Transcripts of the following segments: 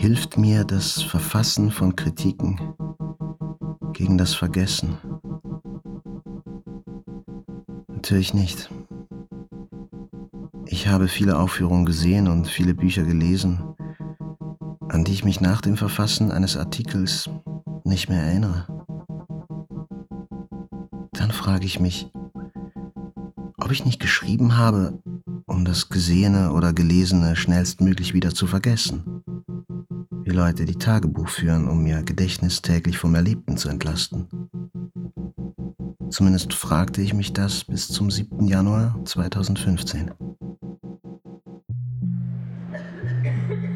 Hilft mir das Verfassen von Kritiken gegen das Vergessen? Natürlich nicht. Ich habe viele Aufführungen gesehen und viele Bücher gelesen, an die ich mich nach dem Verfassen eines Artikels nicht mehr erinnere. Dann frage ich mich, ob ich nicht geschrieben habe, um das Gesehene oder Gelesene schnellstmöglich wieder zu vergessen. Wie Leute, die Tagebuch führen, um ihr Gedächtnis täglich vom Erlebten zu entlasten. Zumindest fragte ich mich das bis zum 7. Januar 2015.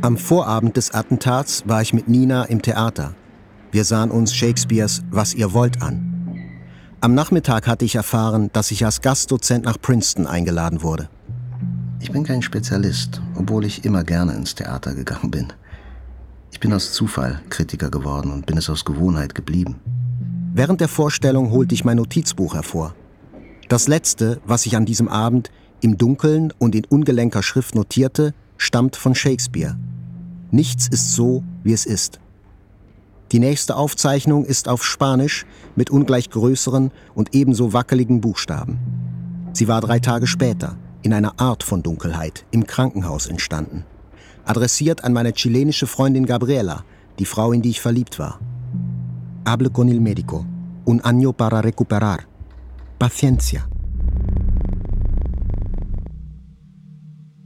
Am Vorabend des Attentats war ich mit Nina im Theater. Wir sahen uns Shakespeares Was ihr wollt an. Am Nachmittag hatte ich erfahren, dass ich als Gastdozent nach Princeton eingeladen wurde. Ich bin kein Spezialist, obwohl ich immer gerne ins Theater gegangen bin. Bin aus Zufall Kritiker geworden und bin es aus Gewohnheit geblieben. Während der Vorstellung holte ich mein Notizbuch hervor. Das letzte, was ich an diesem Abend im Dunkeln und in ungelenker Schrift notierte, stammt von Shakespeare. Nichts ist so, wie es ist. Die nächste Aufzeichnung ist auf Spanisch mit ungleich größeren und ebenso wackeligen Buchstaben. Sie war drei Tage später, in einer Art von Dunkelheit, im Krankenhaus entstanden. Adressiert an meine chilenische Freundin Gabriela, die Frau, in die ich verliebt war. Hable con el médico. Un año para recuperar. Paciencia.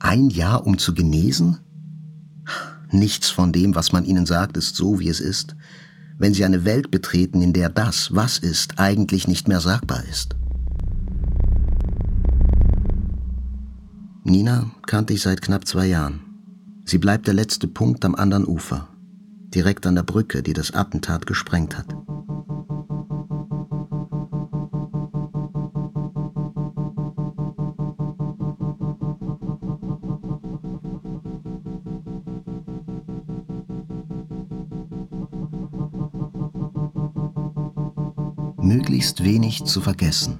Ein Jahr, um zu genesen? Nichts von dem, was man ihnen sagt, ist so, wie es ist, wenn sie eine Welt betreten, in der das, was ist, eigentlich nicht mehr sagbar ist. Nina kannte ich seit knapp zwei Jahren. Sie bleibt der letzte Punkt am anderen Ufer, direkt an der Brücke, die das Attentat gesprengt hat. Möglichst wenig zu vergessen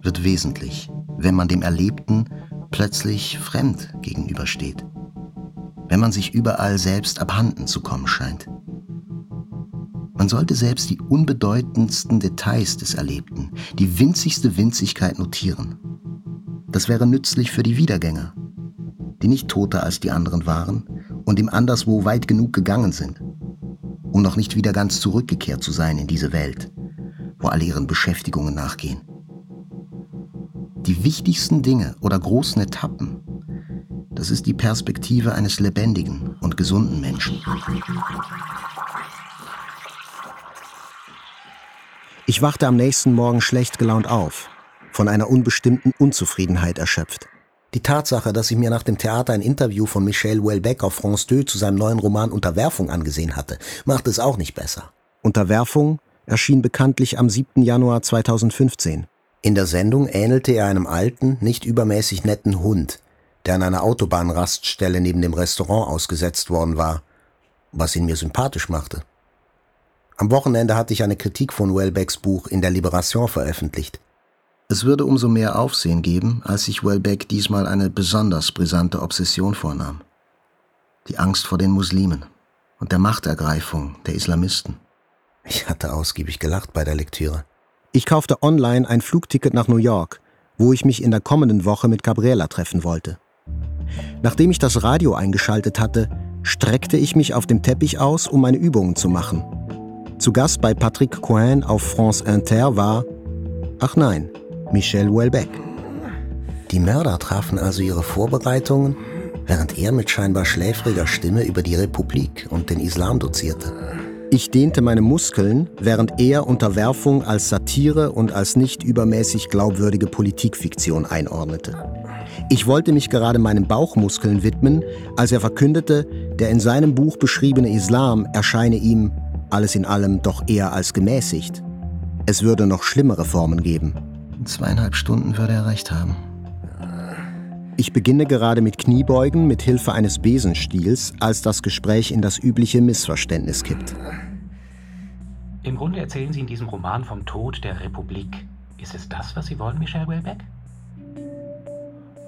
wird wesentlich, wenn man dem Erlebten plötzlich fremd gegenübersteht, wenn man sich überall selbst abhanden zu kommen scheint. Man sollte selbst die unbedeutendsten Details des Erlebten, die winzigste Winzigkeit notieren. Das wäre nützlich für die Wiedergänger, die nicht toter als die anderen waren und im anderswo weit genug gegangen sind, um noch nicht wieder ganz zurückgekehrt zu sein in diese Welt, wo alle ihren Beschäftigungen nachgehen. Die wichtigsten Dinge oder großen Etappen, das ist die Perspektive eines lebendigen und gesunden Menschen. Ich wachte am nächsten Morgen schlecht gelaunt auf, von einer unbestimmten Unzufriedenheit erschöpft. Die Tatsache, dass ich mir nach dem Theater ein Interview von Michel Houellebecq auf France 2 zu seinem neuen Roman Unterwerfung angesehen hatte, machte es auch nicht besser. Unterwerfung erschien bekanntlich am 7. Januar 2015. In der Sendung ähnelte er einem alten, nicht übermäßig netten Hund, der an einer Autobahnraststelle neben dem Restaurant ausgesetzt worden war, was ihn mir sympathisch machte. Am Wochenende hatte ich eine Kritik von Welbecks Buch in der Liberation veröffentlicht. Es würde umso mehr Aufsehen geben, als sich Welbeck diesmal eine besonders brisante Obsession vornahm. Die Angst vor den Muslimen und der Machtergreifung der Islamisten. Ich hatte ausgiebig gelacht bei der Lektüre. Ich kaufte online ein Flugticket nach New York, wo ich mich in der kommenden Woche mit Gabriela treffen wollte. Nachdem ich das Radio eingeschaltet hatte, streckte ich mich auf dem Teppich aus, um meine Übungen zu machen. Zu Gast bei Patrick Cohen auf France Inter war, ach nein, Michel Houellebecq. Die Mörder trafen also ihre Vorbereitungen, während er mit scheinbar schläfriger Stimme über die Republik und den Islam dozierte. Ich dehnte meine Muskeln, während er Unterwerfung als Satire und als nicht übermäßig glaubwürdige Politikfiktion einordnete. Ich wollte mich gerade meinen Bauchmuskeln widmen, als er verkündete, der in seinem Buch beschriebene Islam erscheine ihm, alles in allem, doch eher als gemäßigt. Es würde noch schlimmere Formen geben. In zweieinhalb Stunden würde er recht haben. Ich beginne gerade mit Kniebeugen mit Hilfe eines Besenstiels, als das Gespräch in das übliche Missverständnis kippt. Im Grunde erzählen Sie in diesem Roman vom Tod der Republik. Ist es das, was Sie wollen, Michel Welbeck?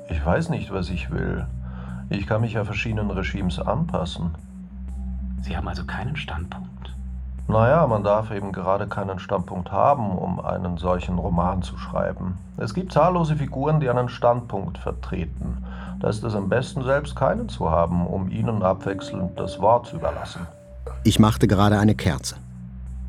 Ich weiß nicht, was ich will. Ich kann mich ja verschiedenen Regimes anpassen. Sie haben also keinen Standpunkt. Naja, man darf eben gerade keinen Standpunkt haben, um einen solchen Roman zu schreiben. Es gibt zahllose Figuren, die einen Standpunkt vertreten. Da ist es am besten, selbst keinen zu haben, um ihnen abwechselnd das Wort zu überlassen. Ich machte gerade eine Kerze.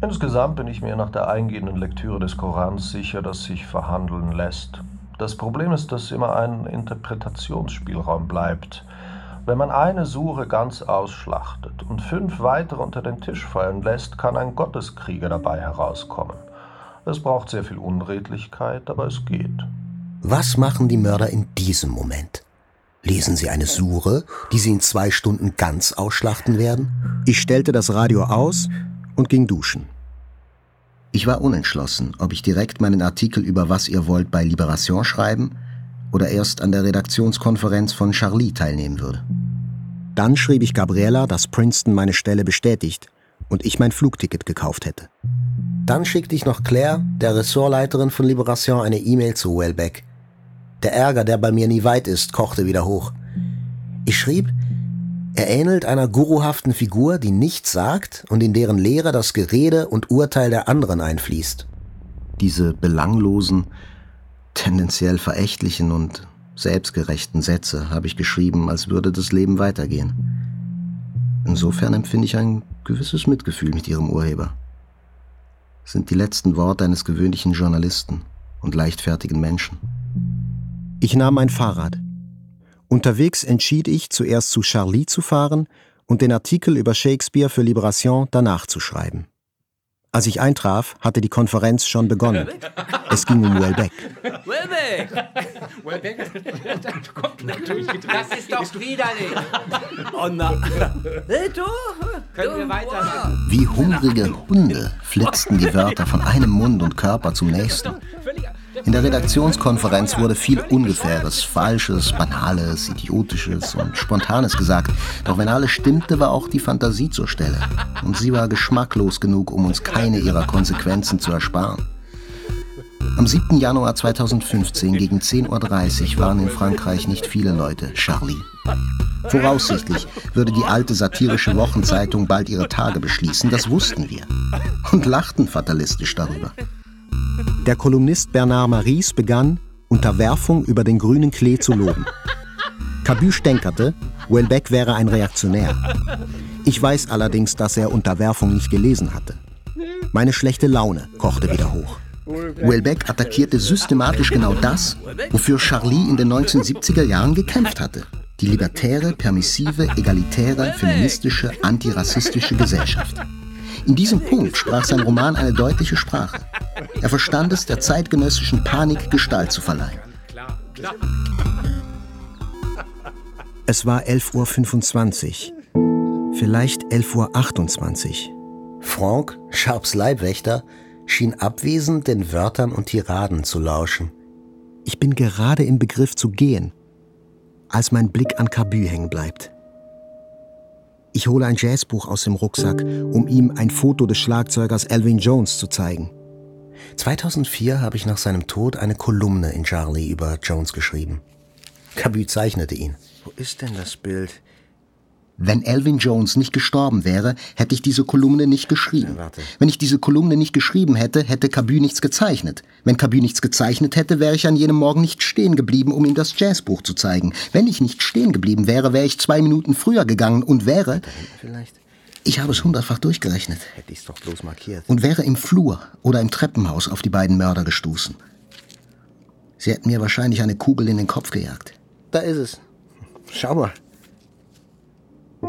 Insgesamt bin ich mir nach der eingehenden Lektüre des Korans sicher, dass sich verhandeln lässt. Das Problem ist, dass immer ein Interpretationsspielraum bleibt. Wenn man eine Sure ganz ausschlachtet und fünf weitere unter den Tisch fallen lässt, kann ein Gotteskrieger dabei herauskommen. Es braucht sehr viel Unredlichkeit, aber es geht. Was machen die Mörder in diesem Moment? Lesen sie eine Sure, die sie in zwei Stunden ganz ausschlachten werden? Ich stellte das Radio aus und ging duschen. Ich war unentschlossen, ob ich direkt meinen Artikel über Was ihr wollt bei Liberation schreiben oder erst an der Redaktionskonferenz von Charlie teilnehmen würde. Dann schrieb ich Gabriella, dass Princeton meine Stelle bestätigt und ich mein Flugticket gekauft hätte. Dann schickte ich noch Claire, der Ressortleiterin von Liberation, eine E-Mail zu Wellbeck. Der Ärger, der bei mir nie weit ist, kochte wieder hoch. Ich schrieb, er ähnelt einer guruhaften Figur, die nichts sagt und in deren Lehre das Gerede und Urteil der anderen einfließt. Diese belanglosen, tendenziell verächtlichen und selbstgerechten Sätze habe ich geschrieben, als würde das Leben weitergehen. Insofern empfinde ich ein gewisses Mitgefühl mit ihrem Urheber. Es sind die letzten Worte eines gewöhnlichen Journalisten und leichtfertigen Menschen. Ich nahm mein Fahrrad. Unterwegs entschied ich, zuerst zu Charlie zu fahren und den Artikel über Shakespeare für Liberation danach zu schreiben. Als ich eintraf, hatte die Konferenz schon begonnen. Es ging um Welbeck. Welbeck! Welbeck? Das ist doch widerlich. Oh nein. Hey, du? Können wir weiter? Wie hungrige Hunde flitzten die Wörter von einem Mund und Körper zum nächsten. In der Redaktionskonferenz wurde viel Ungefähres, Falsches, Banales, Idiotisches und Spontanes gesagt. Doch wenn alles stimmte, war auch die Fantasie zur Stelle. Und sie war geschmacklos genug, um uns keine ihrer Konsequenzen zu ersparen. Am 7. Januar 2015 gegen 10.30 Uhr waren in Frankreich nicht viele Leute, Charlie. Voraussichtlich würde die alte satirische Wochenzeitung bald ihre Tage beschließen, das wussten wir. Und lachten fatalistisch darüber. Der Kolumnist Bernard Maries begann, Unterwerfung über den grünen Klee zu loben. Cabu stänkerte, Welbeck wäre ein Reaktionär. Ich weiß allerdings, dass er Unterwerfung nicht gelesen hatte. Meine schlechte Laune kochte wieder hoch. Welbeck attackierte systematisch genau das, wofür Charlie in den 1970er Jahren gekämpft hatte. Die libertäre, permissive, egalitäre, feministische, antirassistische Gesellschaft. In diesem Punkt sprach sein Roman eine deutliche Sprache. Er verstand es, der zeitgenössischen Panik Gestalt zu verleihen. Es war 11.25 Uhr, vielleicht 11.28 Uhr. Franck, Sharps Leibwächter, schien abwesend den Wörtern und Tiraden zu lauschen. Ich bin gerade im Begriff zu gehen, als mein Blick an Cabu hängen bleibt. Ich hole ein Jazzbuch aus dem Rucksack, um ihm ein Foto des Schlagzeugers Elvin Jones zu zeigen. 2004 habe ich nach seinem Tod eine Kolumne in Charlie über Jones geschrieben. Cabu zeichnete ihn. Wo ist denn das Bild? Wenn Elvin Jones nicht gestorben wäre, hätte ich diese Kolumne nicht geschrieben. Wenn ich diese Kolumne nicht geschrieben hätte, hätte Cabu nichts gezeichnet. Wenn Cabu nichts gezeichnet hätte, wäre ich an jenem Morgen nicht stehen geblieben, um ihm das Jazzbuch zu zeigen. Wenn ich nicht stehen geblieben wäre, wäre ich zwei Minuten früher gegangen und wäre... Vielleicht Ich habe es hundertfach durchgerechnet. hätte ich es doch bloß markiert. Und wäre im Flur oder im Treppenhaus auf die beiden Mörder gestoßen. Sie hätten mir wahrscheinlich eine Kugel in den Kopf gejagt. Da ist es. Schau mal.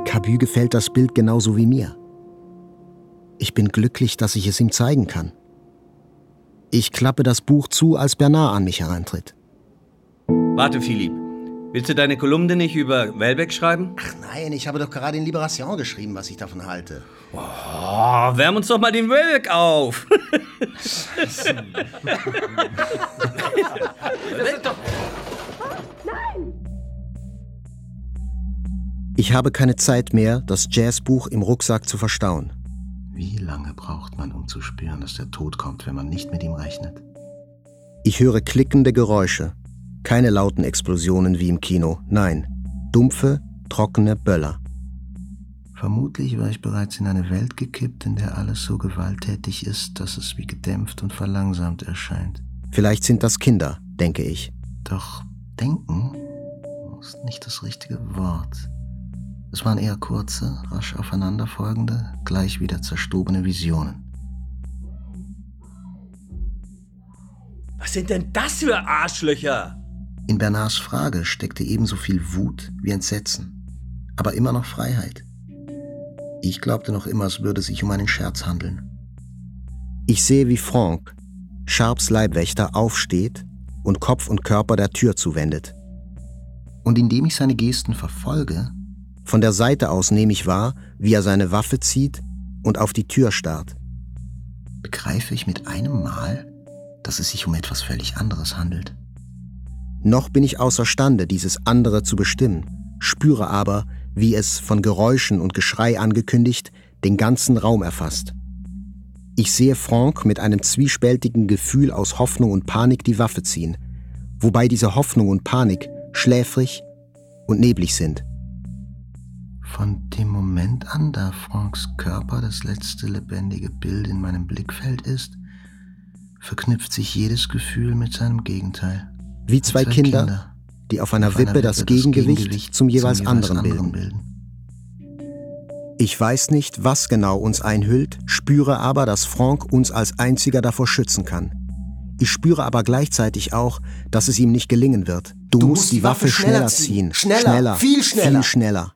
Cabu gefällt das Bild genauso wie mir. Ich bin glücklich, dass ich es ihm zeigen kann. Ich klappe das Buch zu, als Bernard an mich herantritt. Warte, Philipp. Willst du deine Kolumne nicht über Welbeck schreiben? Ach nein, ich habe doch gerade in Liberation geschrieben, was ich davon halte. Oh, wärm uns doch mal den Welbeck auf. Ich habe keine Zeit mehr, das Jazzbuch im Rucksack zu verstauen. Wie lange braucht man, um zu spüren, dass der Tod kommt, wenn man nicht mit ihm rechnet? Ich höre klickende Geräusche. Keine lauten Explosionen wie im Kino. Nein, dumpfe, trockene Böller. Vermutlich war ich bereits in eine Welt gekippt, in der alles so gewalttätig ist, dass es wie gedämpft und verlangsamt erscheint. Vielleicht sind das Kinder, denke ich. Doch denken ist nicht das richtige Wort. Es waren eher kurze, rasch aufeinanderfolgende, gleich wieder zerstobene Visionen. Was sind denn das für Arschlöcher? In Bernards Frage steckte ebenso viel Wut wie Entsetzen, aber immer noch Freiheit. Ich glaubte noch immer, es würde sich um einen Scherz handeln. Ich sehe, wie Franck, Sharps Leibwächter, aufsteht und Kopf und Körper der Tür zuwendet. Und indem ich seine Gesten verfolge, von der Seite aus nehme ich wahr, wie er seine Waffe zieht und auf die Tür starrt. Begreife ich mit einem Mal, dass es sich um etwas völlig anderes handelt. Noch bin ich außerstande, dieses andere zu bestimmen, spüre aber, wie es, von Geräuschen und Geschrei angekündigt, den ganzen Raum erfasst. Ich sehe Franck mit einem zwiespältigen Gefühl aus Hoffnung und Panik die Waffe ziehen, wobei diese Hoffnung und Panik schläfrig und neblig sind. Von dem Moment an, da Franks Körper das letzte lebendige Bild in meinem Blickfeld ist, verknüpft sich jedes Gefühl mit seinem Gegenteil. Wie zwei, zwei Kinder, Kinder, die auf einer auf Wippe, Wippe das, das Gegengewicht, Gegengewicht zum jeweils, zum jeweils anderen, anderen bilden. bilden. Ich weiß nicht, was genau uns einhüllt, spüre aber, dass Franck uns als einziger davor schützen kann. Ich spüre aber gleichzeitig auch, dass es ihm nicht gelingen wird. Du, du musst, musst die Waffe schneller ziehen. Schneller, schneller, viel schneller. Viel schneller.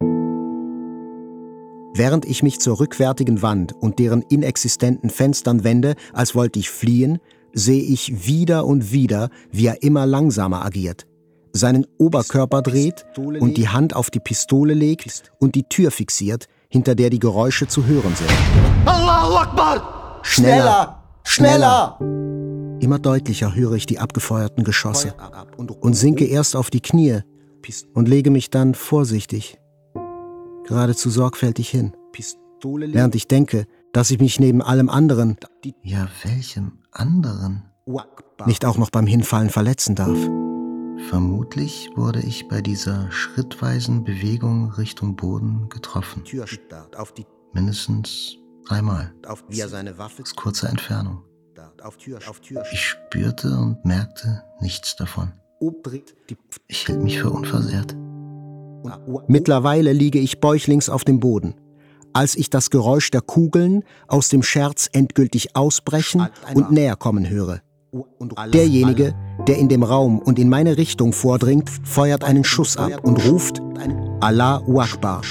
Während ich mich zur rückwärtigen Wand und deren inexistenten Fenstern wende, als wollte ich fliehen, sehe ich wieder und wieder, wie er immer langsamer agiert, seinen Oberkörper dreht und die Hand auf die Pistole legt und die Tür fixiert, hinter der die Geräusche zu hören sind. Allahu Akbar! Schneller! Schneller! Immer deutlicher höre ich die abgefeuerten Geschosse und sinke erst auf die Knie und lege mich dann vorsichtig, geradezu sorgfältig hin, während ich denke, dass ich mich neben allem anderen, ja welchem anderen, nicht auch noch beim Hinfallen verletzen darf. Vermutlich wurde ich bei dieser schrittweisen Bewegung Richtung Boden getroffen. Mindestens dreimal. Aus kurzer Entfernung. Ich spürte und merkte nichts davon. Ich hielt mich für unversehrt. Mittlerweile liege ich bäuchlings auf dem Boden. Als ich das Geräusch der Kugeln aus dem Scherz endgültig ausbrechen und näher kommen höre. Derjenige, der in dem Raum und in meine Richtung vordringt, feuert einen Schuss ab und ruft Allah Akbar.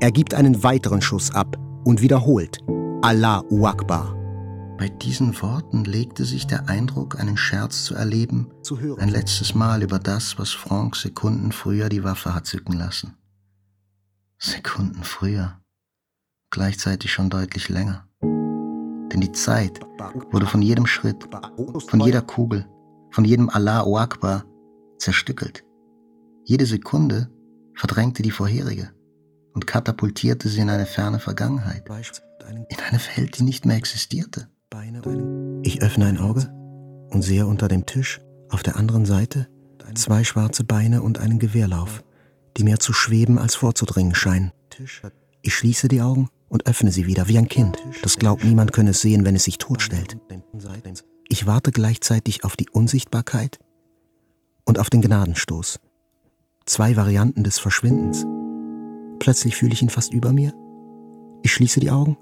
Er gibt einen weiteren Schuss ab und wiederholt Allah Akbar. Bei diesen Worten legte sich der Eindruck, einen Scherz zu erleben, zu ein letztes Mal über das, was Franck Sekunden früher die Waffe hat zücken lassen. Sekunden früher, gleichzeitig schon deutlich länger. Denn die Zeit wurde von jedem Schritt, von jeder Kugel, von jedem Allah Akbar zerstückelt. Jede Sekunde verdrängte die vorherige und katapultierte sie in eine ferne Vergangenheit, in eine Welt, die nicht mehr existierte. Ich öffne ein Auge und sehe unter dem Tisch auf der anderen Seite zwei schwarze Beine und einen Gewehrlauf, die mehr zu schweben als vorzudringen scheinen. Ich schließe die Augen und öffne sie wieder wie ein Kind, das glaubt, niemand könne es sehen, wenn es sich totstellt. Ich warte gleichzeitig auf die Unsichtbarkeit und auf den Gnadenstoß. Zwei Varianten des Verschwindens. Plötzlich fühle ich ihn fast über mir. Ich schließe die Augen,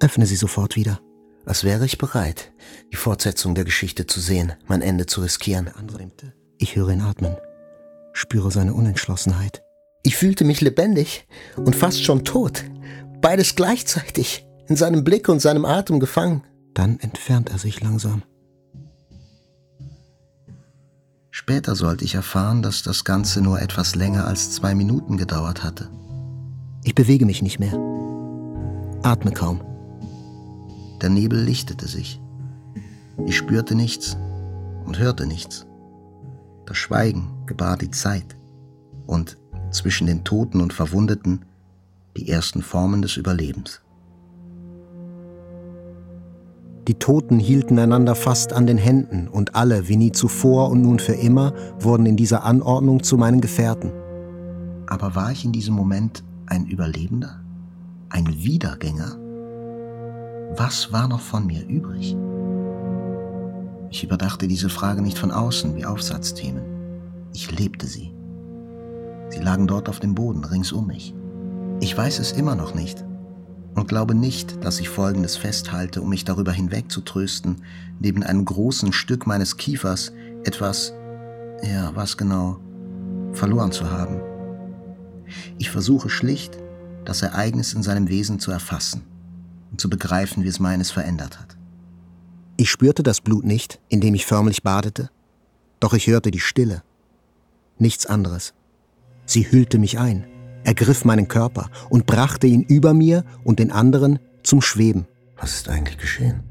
öffne sie sofort wieder als wäre ich bereit, die Fortsetzung der Geschichte zu sehen, mein Ende zu riskieren. Ich höre ihn atmen, spüre seine Unentschlossenheit. Ich fühlte mich lebendig und fast schon tot. Beides gleichzeitig, in seinem Blick und seinem Atem gefangen. Dann entfernt er sich langsam. Später sollte ich erfahren, dass das Ganze nur etwas länger als zwei Minuten gedauert hatte. Ich bewege mich nicht mehr, atme kaum. Der Nebel lichtete sich. Ich spürte nichts und hörte nichts. Das Schweigen gebar die Zeit und zwischen den Toten und Verwundeten die ersten Formen des Überlebens. Die Toten hielten einander fast an den Händen und alle, wie nie zuvor und nun für immer, wurden in dieser Anordnung zu meinen Gefährten. Aber war ich in diesem Moment ein Überlebender? Ein Wiedergänger? Was war noch von mir übrig? Ich überdachte diese Frage nicht von außen wie Aufsatzthemen. Ich lebte sie. Sie lagen dort auf dem Boden rings um mich. Ich weiß es immer noch nicht und glaube nicht, dass ich Folgendes festhalte, um mich darüber hinweg zu trösten, neben einem großen Stück meines Kiefers etwas, ja, was genau, verloren zu haben. Ich versuche schlicht, das Ereignis in seinem Wesen zu erfassen und zu begreifen, wie es meines verändert hat. Ich spürte das Blut nicht, indem ich förmlich badete, doch ich hörte die Stille. Nichts anderes. Sie hüllte mich ein, ergriff meinen Körper und brachte ihn über mir und den anderen zum Schweben. Was ist eigentlich geschehen?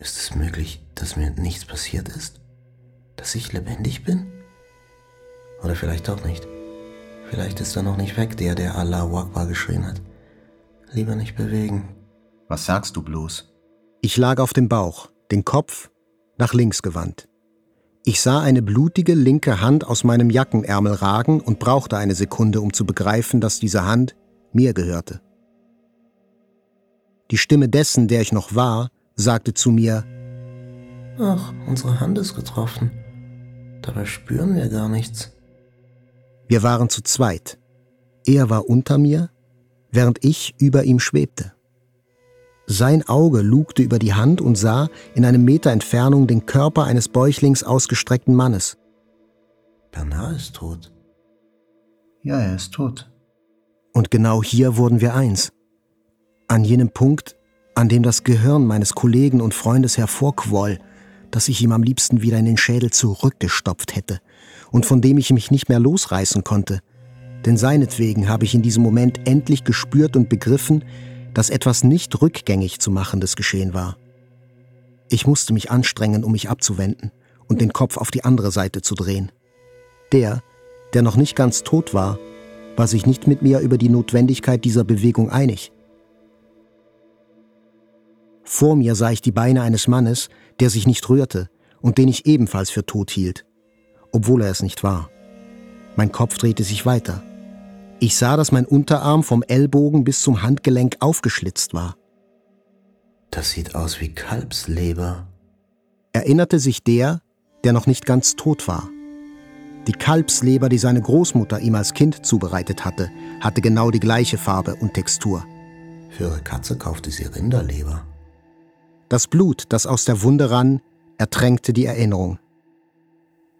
Ist es möglich, dass mir nichts passiert ist? Dass ich lebendig bin? Oder vielleicht auch nicht. Vielleicht ist er noch nicht weg, der, der Allah Akbar geschrien hat. Lieber nicht bewegen. Was sagst du bloß? Ich lag auf dem Bauch, den Kopf nach links gewandt. Ich sah eine blutige linke Hand aus meinem Jackenärmel ragen und brauchte eine Sekunde, um zu begreifen, dass diese Hand mir gehörte. Die Stimme dessen, der ich noch war, sagte zu mir, Ach, unsere Hand ist getroffen. Dabei spüren wir gar nichts. Wir waren zu zweit. Er war unter mir, während ich über ihm schwebte. Sein Auge lugte über die Hand und sah in einem Meter Entfernung den Körper eines bäuchlings ausgestreckten Mannes. Bernard ist tot. Ja, er ist tot. Und genau hier wurden wir eins. An jenem Punkt, an dem das Gehirn meines Kollegen und Freundes hervorquoll, das ich ihm am liebsten wieder in den Schädel zurückgestopft hätte und von dem ich mich nicht mehr losreißen konnte. Denn seinetwegen habe ich in diesem Moment endlich gespürt und begriffen, dass etwas nicht rückgängig zu machendes geschehen war. Ich musste mich anstrengen, um mich abzuwenden und den Kopf auf die andere Seite zu drehen. Der, der noch nicht ganz tot war, war sich nicht mit mir über die Notwendigkeit dieser Bewegung einig. Vor mir sah ich die Beine eines Mannes, der sich nicht rührte und den ich ebenfalls für tot hielt, obwohl er es nicht war. Mein Kopf drehte sich weiter. Ich sah, dass mein Unterarm vom Ellbogen bis zum Handgelenk aufgeschlitzt war. Das sieht aus wie Kalbsleber, erinnerte sich der, der noch nicht ganz tot war. Die Kalbsleber, die seine Großmutter ihm als Kind zubereitet hatte, hatte genau die gleiche Farbe und Textur. Für ihre Katze kaufte sie Rinderleber. Das Blut, das aus der Wunde rann, ertränkte die Erinnerung.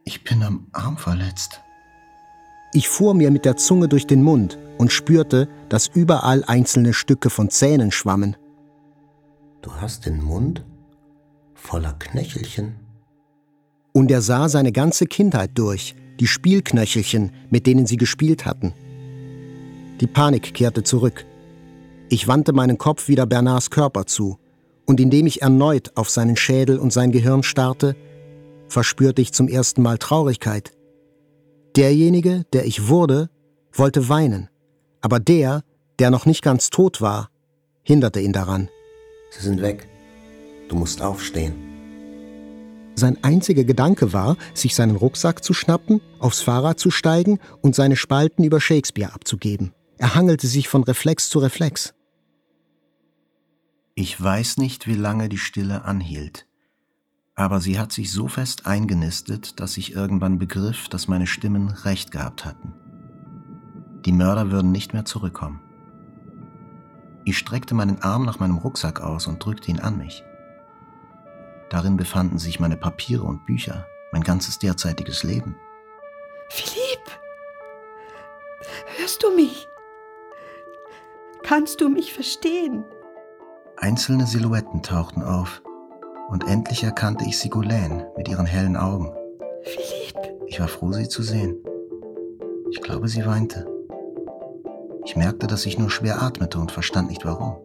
Ich bin am Arm verletzt, ich fuhr mir mit der Zunge durch den Mund und spürte, dass überall einzelne Stücke von Zähnen schwammen. Du hast den Mund voller Knöchelchen. Und er sah seine ganze Kindheit durch, die Spielknöchelchen, mit denen sie gespielt hatten. Die Panik kehrte zurück. Ich wandte meinen Kopf wieder Bernards Körper zu, und indem ich erneut auf seinen Schädel und sein Gehirn starrte, verspürte ich zum ersten Mal Traurigkeit. Derjenige, der ich wurde, wollte weinen, aber der, der noch nicht ganz tot war, hinderte ihn daran. Sie sind weg. Du musst aufstehen. Sein einziger Gedanke war, sich seinen Rucksack zu schnappen, aufs Fahrrad zu steigen und seine Spalten über Shakespeare abzugeben. Er hangelte sich von Reflex zu Reflex. Ich weiß nicht, wie lange die Stille anhielt aber sie hat sich so fest eingenistet, dass ich irgendwann begriff, dass meine Stimmen recht gehabt hatten. Die Mörder würden nicht mehr zurückkommen. Ich streckte meinen Arm nach meinem Rucksack aus und drückte ihn an mich. Darin befanden sich meine Papiere und Bücher, mein ganzes derzeitiges Leben. Philipp, hörst du mich? Kannst du mich verstehen? Einzelne Silhouetten tauchten auf und endlich erkannte ich Sigolène mit ihren hellen Augen. Philipp! Ich war froh, sie zu sehen. Ich glaube, sie weinte. Ich merkte, dass ich nur schwer atmete und verstand nicht warum.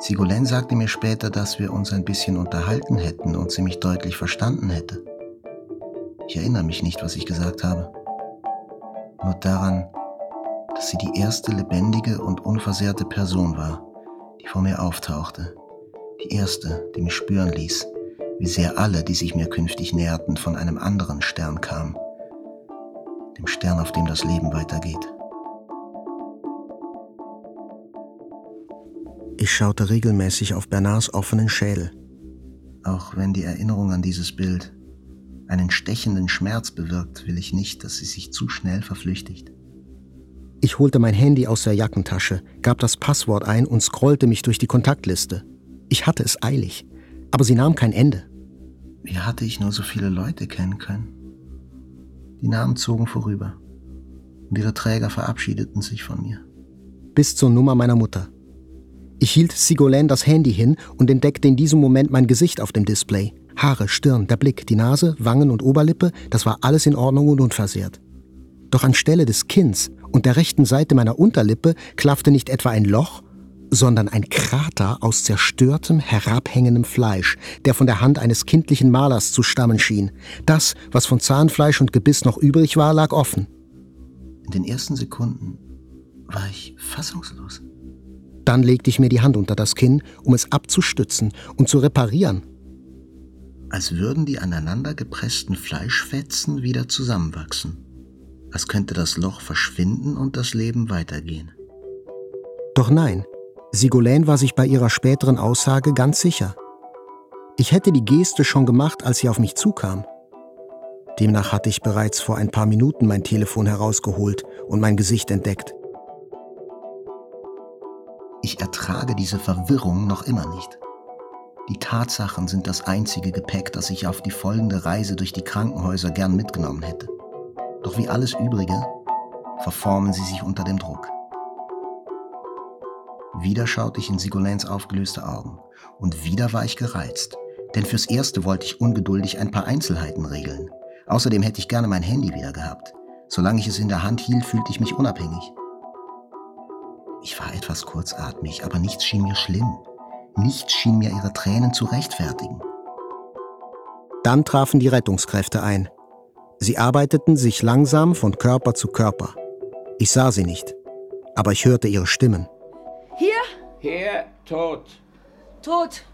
Sigolène sagte mir später, dass wir uns ein bisschen unterhalten hätten und sie mich deutlich verstanden hätte. Ich erinnere mich nicht, was ich gesagt habe. Nur daran, dass sie die erste lebendige und unversehrte Person war, die vor mir auftauchte die erste, die mich spüren ließ, wie sehr alle, die sich mir künftig näherten, von einem anderen Stern kamen, dem Stern, auf dem das Leben weitergeht. Ich schaute regelmäßig auf Bernards offenen Schädel. Auch wenn die Erinnerung an dieses Bild einen stechenden Schmerz bewirkt, will ich nicht, dass sie sich zu schnell verflüchtigt. Ich holte mein Handy aus der Jackentasche, gab das Passwort ein und scrollte mich durch die Kontaktliste. Ich hatte es eilig, aber sie nahm kein Ende. Wie hatte ich nur so viele Leute kennen können? Die Namen zogen vorüber und ihre Träger verabschiedeten sich von mir. Bis zur Nummer meiner Mutter. Ich hielt Sigolène das Handy hin und entdeckte in diesem Moment mein Gesicht auf dem Display. Haare, Stirn, der Blick, die Nase, Wangen und Oberlippe, das war alles in Ordnung und unversehrt. Doch anstelle des Kinns und der rechten Seite meiner Unterlippe klaffte nicht etwa ein Loch, sondern ein Krater aus zerstörtem, herabhängendem Fleisch, der von der Hand eines kindlichen Malers zu stammen schien. Das, was von Zahnfleisch und Gebiss noch übrig war, lag offen. In den ersten Sekunden war ich fassungslos. Dann legte ich mir die Hand unter das Kinn, um es abzustützen und zu reparieren. Als würden die aneinander gepressten Fleischfetzen wieder zusammenwachsen. Als könnte das Loch verschwinden und das Leben weitergehen. Doch nein, Sigolène war sich bei ihrer späteren Aussage ganz sicher. Ich hätte die Geste schon gemacht, als sie auf mich zukam. Demnach hatte ich bereits vor ein paar Minuten mein Telefon herausgeholt und mein Gesicht entdeckt. Ich ertrage diese Verwirrung noch immer nicht. Die Tatsachen sind das einzige Gepäck, das ich auf die folgende Reise durch die Krankenhäuser gern mitgenommen hätte. Doch wie alles Übrige verformen sie sich unter dem Druck. Wieder schaute ich in Sigolins aufgelöste Augen. Und wieder war ich gereizt. Denn fürs Erste wollte ich ungeduldig ein paar Einzelheiten regeln. Außerdem hätte ich gerne mein Handy wieder gehabt. Solange ich es in der Hand hielt, fühlte ich mich unabhängig. Ich war etwas kurzatmig, aber nichts schien mir schlimm. Nichts schien mir ihre Tränen zu rechtfertigen. Dann trafen die Rettungskräfte ein. Sie arbeiteten sich langsam von Körper zu Körper. Ich sah sie nicht, aber ich hörte ihre Stimmen. Hier? Hier, tot. Tot.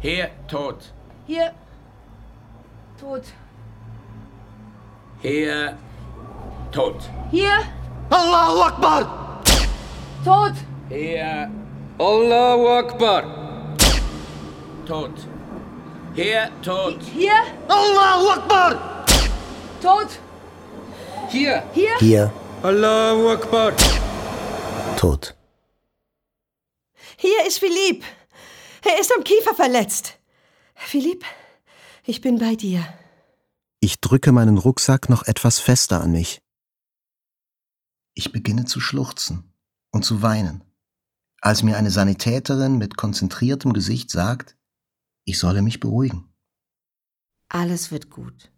Hier, tot. Hier. Tot. Hier, tot. Hier. Allahu Akbar! Tot. Hier, Allahu Akbar. Tot. Hier, tot. Hier. Allahu Akbar! Tot. Hier, Hier. Hier, Allahu Akbar. tot. Hier ist Philipp. Er ist am Kiefer verletzt. Philipp, ich bin bei dir. Ich drücke meinen Rucksack noch etwas fester an mich. Ich beginne zu schluchzen und zu weinen, als mir eine Sanitäterin mit konzentriertem Gesicht sagt, ich solle mich beruhigen. Alles wird gut.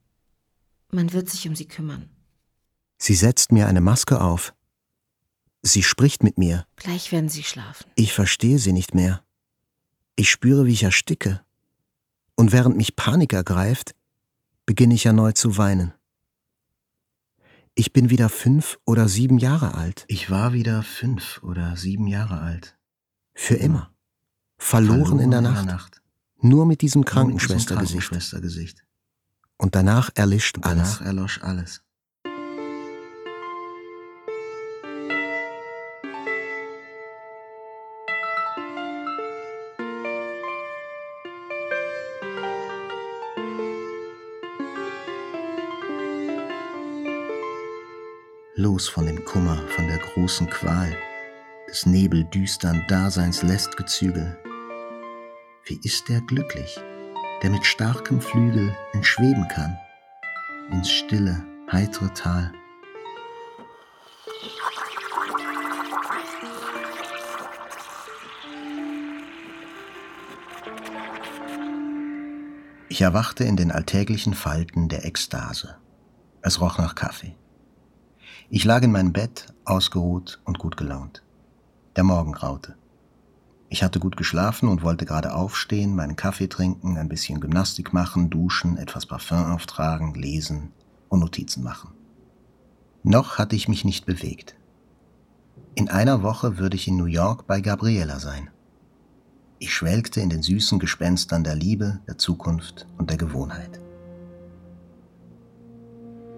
Man wird sich um sie kümmern. Sie setzt mir eine Maske auf. Sie spricht mit mir. Gleich werden sie schlafen. Ich verstehe sie nicht mehr. Ich spüre, wie ich ersticke. Und während mich Panik ergreift, beginne ich erneut zu weinen. Ich bin wieder fünf oder sieben Jahre alt. Ich war wieder fünf oder sieben Jahre alt. Für immer. Verloren, in der Nacht. Nur mit diesem Nur mit diesem Krankenschwestergesicht. Krankenschwestergesicht. Und danach erlischt alles. danach erlosch alles. Los von dem Kummer, von der großen Qual, des nebeldüstern Daseins lässt Gezügel. Wie ist der glücklich, der mit starkem Flügel entschweben kann, ins stille, heitere Tal. Ich erwachte in den alltäglichen Falten der Ekstase. Es roch nach Kaffee. Ich lag in meinem Bett, ausgeruht und gut gelaunt. Der Morgen graute. Ich hatte gut geschlafen und wollte gerade aufstehen, meinen Kaffee trinken, ein bisschen Gymnastik machen, duschen, etwas Parfum auftragen, lesen und Notizen machen. Noch hatte ich mich nicht bewegt. In einer Woche würde ich in New York bei Gabriela sein. Ich schwelgte in den süßen Gespenstern der Liebe, der Zukunft und der Gewohnheit.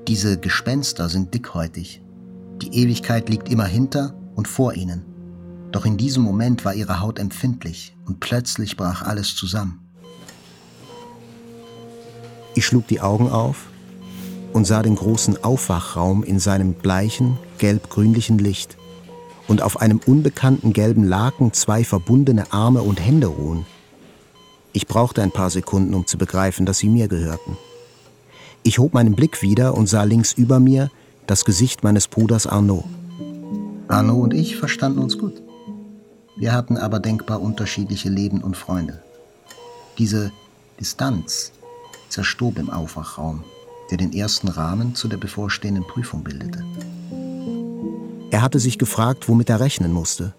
Diese Gespenster sind dickhäutig. Die Ewigkeit liegt immer hinter und vor ihnen. Doch in diesem Moment war ihre Haut empfindlich und plötzlich brach alles zusammen. Ich schlug die Augen auf und sah den großen Aufwachraum in seinem bleichen, gelb-grünlichen Licht und auf einem unbekannten gelben Laken zwei verbundene Arme und Hände ruhen. Ich brauchte ein paar Sekunden, um zu begreifen, dass sie mir gehörten. Ich hob meinen Blick wieder und sah links über mir das Gesicht meines Bruders Arnaud. Arnaud und ich verstanden uns gut. Wir hatten aber denkbar unterschiedliche Leben und Freunde. Diese Distanz zerstob im Aufwachraum, der den ersten Rahmen zu der bevorstehenden Prüfung bildete. Er hatte sich gefragt, womit er rechnen musste.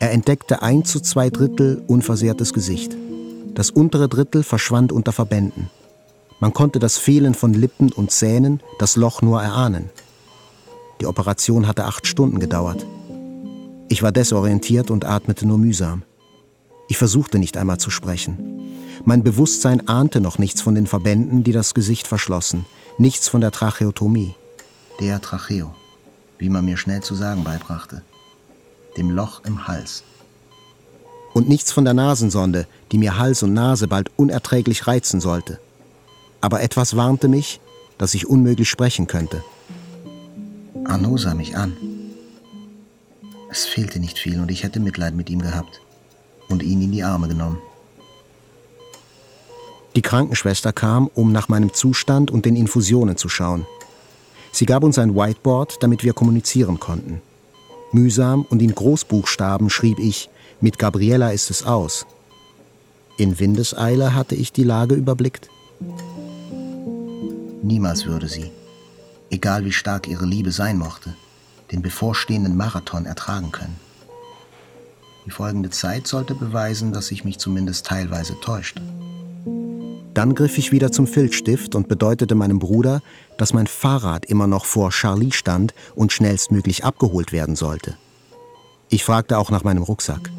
Er entdeckte ein zu zwei Drittel unversehrtes Gesicht. Das untere Drittel verschwand unter Verbänden. Man konnte das Fehlen von Lippen und Zähnen, das Loch nur erahnen. Die Operation hatte acht Stunden gedauert. Ich war desorientiert und atmete nur mühsam. Ich versuchte nicht einmal zu sprechen. Mein Bewusstsein ahnte noch nichts von den Verbänden, die das Gesicht verschlossen, nichts von der Tracheotomie. Der Tracheo, wie man mir schnell zu sagen beibrachte. Dem Loch im Hals. Und nichts von der Nasensonde, die mir Hals und Nase bald unerträglich reizen sollte aber etwas warnte mich, dass ich unmöglich sprechen könnte. Arnaud sah mich an. Es fehlte nicht viel und ich hätte Mitleid mit ihm gehabt und ihn in die Arme genommen. Die Krankenschwester kam, um nach meinem Zustand und den Infusionen zu schauen. Sie gab uns ein Whiteboard, damit wir kommunizieren konnten. Mühsam und in Großbuchstaben schrieb ich, mit Gabriella ist es aus. In Windeseile hatte ich die Lage überblickt. Niemals würde sie, egal wie stark ihre Liebe sein mochte, den bevorstehenden Marathon ertragen können. Die folgende Zeit sollte beweisen, dass ich mich zumindest teilweise täuschte. Dann griff ich wieder zum Filzstift und bedeutete meinem Bruder, dass mein Fahrrad immer noch vor Charlie stand und schnellstmöglich abgeholt werden sollte. Ich fragte auch nach meinem Rucksack.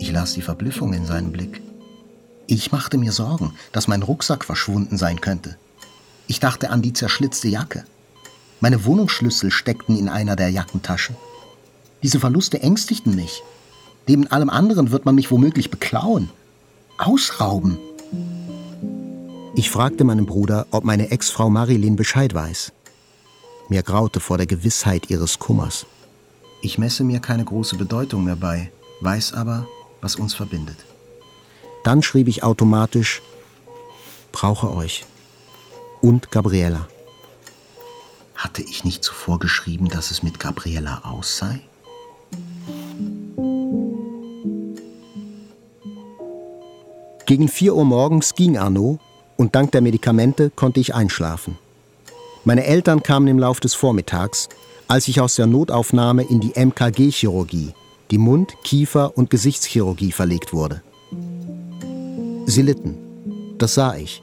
Ich las die Verblüffung in seinem Blick. Ich machte mir Sorgen, dass mein Rucksack verschwunden sein könnte. Ich dachte an die zerschlitzte Jacke. Meine Wohnungsschlüssel steckten in einer der Jackentaschen. Diese Verluste ängstigten mich. Neben allem anderen wird man mich womöglich beklauen, ausrauben. Ich fragte meinen Bruder, ob meine Ex-Frau Marilyn Bescheid weiß. Mir graute vor der Gewissheit ihres Kummers. Ich messe mir keine große Bedeutung mehr bei, weiß aber, was uns verbindet. Dann schrieb ich automatisch, brauche euch und Gabriella. Hatte ich nicht zuvor geschrieben, dass es mit Gabriella aus sei? Gegen 4 Uhr morgens ging Arnaud und dank der Medikamente konnte ich einschlafen. Meine Eltern kamen im Lauf des Vormittags, als ich aus der Notaufnahme in die MKG-Chirurgie, die Mund-, Kiefer- und Gesichtschirurgie verlegt wurde. Sie litten. Das sah ich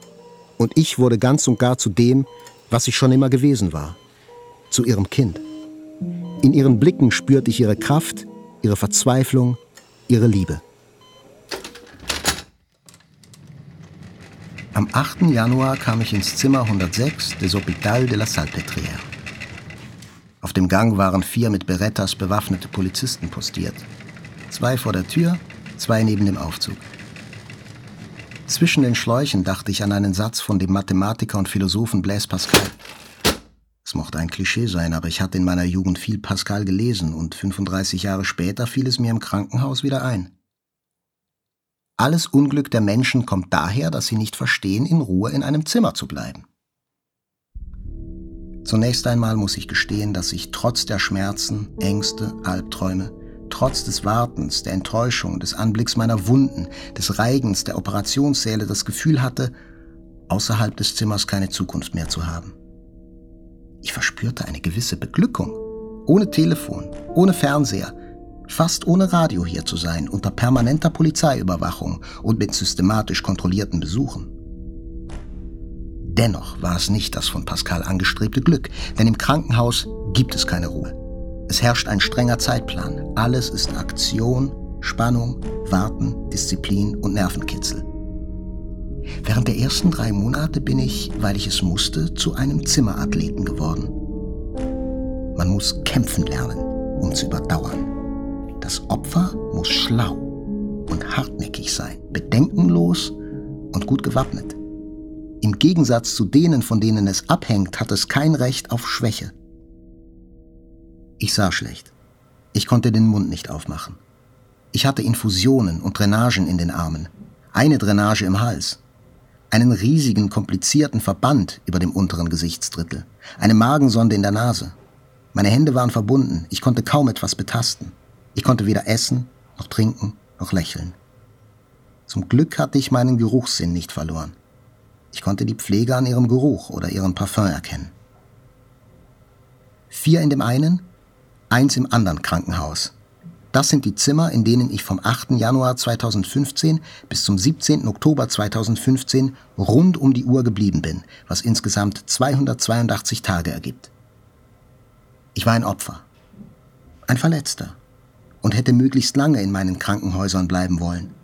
und ich wurde ganz und gar zu dem, was ich schon immer gewesen war, zu ihrem Kind. In ihren Blicken spürte ich ihre Kraft, ihre Verzweiflung, ihre Liebe. Am 8. Januar kam ich ins Zimmer 106 des Hôpital de la Salpêtrière. Auf dem Gang waren vier mit Berettas bewaffnete Polizisten postiert. Zwei vor der Tür, zwei neben dem Aufzug. Zwischen den Schläuchen dachte ich an einen Satz von dem Mathematiker und Philosophen Blaise Pascal. Es mochte ein Klischee sein, aber ich hatte in meiner Jugend viel Pascal gelesen und 35 Jahre später fiel es mir im Krankenhaus wieder ein. Alles Unglück der Menschen kommt daher, dass sie nicht verstehen, in Ruhe in einem Zimmer zu bleiben. Zunächst einmal muss ich gestehen, dass ich trotz der Schmerzen, Ängste, Albträume Trotz des Wartens, der Enttäuschung, des Anblicks meiner Wunden, des Reigens der Operationssäle das Gefühl hatte, außerhalb des Zimmers keine Zukunft mehr zu haben. Ich verspürte eine gewisse Beglückung, ohne Telefon, ohne Fernseher, fast ohne Radio hier zu sein, unter permanenter Polizeiüberwachung und mit systematisch kontrollierten Besuchen. Dennoch war es nicht das von Pascal angestrebte Glück, denn im Krankenhaus gibt es keine Ruhe. Es herrscht ein strenger Zeitplan. Alles ist Aktion, Spannung, Warten, Disziplin und Nervenkitzel. Während der ersten drei Monate bin ich, weil ich es musste, zu einem Zimmerathleten geworden. Man muss kämpfen lernen, um zu überdauern. Das Opfer muss schlau und hartnäckig sein, bedenkenlos und gut gewappnet. Im Gegensatz zu denen, von denen es abhängt, hat es kein Recht auf Schwäche. Ich sah schlecht. Ich konnte den Mund nicht aufmachen. Ich hatte Infusionen und Drainagen in den Armen, eine Drainage im Hals, einen riesigen, komplizierten Verband über dem unteren Gesichtsdrittel, eine Magensonde in der Nase. Meine Hände waren verbunden, ich konnte kaum etwas betasten. Ich konnte weder essen, noch trinken, noch lächeln. Zum Glück hatte ich meinen Geruchssinn nicht verloren. Ich konnte die Pflege an ihrem Geruch oder ihrem Parfum erkennen. Vier in dem einen, eins im anderen Krankenhaus. Das sind die Zimmer, in denen ich vom 8. Januar 2015 bis zum 17. Oktober 2015 rund um die Uhr geblieben bin, was insgesamt 282 Tage ergibt. Ich war ein Opfer, ein Verletzter und hätte möglichst lange in meinen Krankenhäusern bleiben wollen.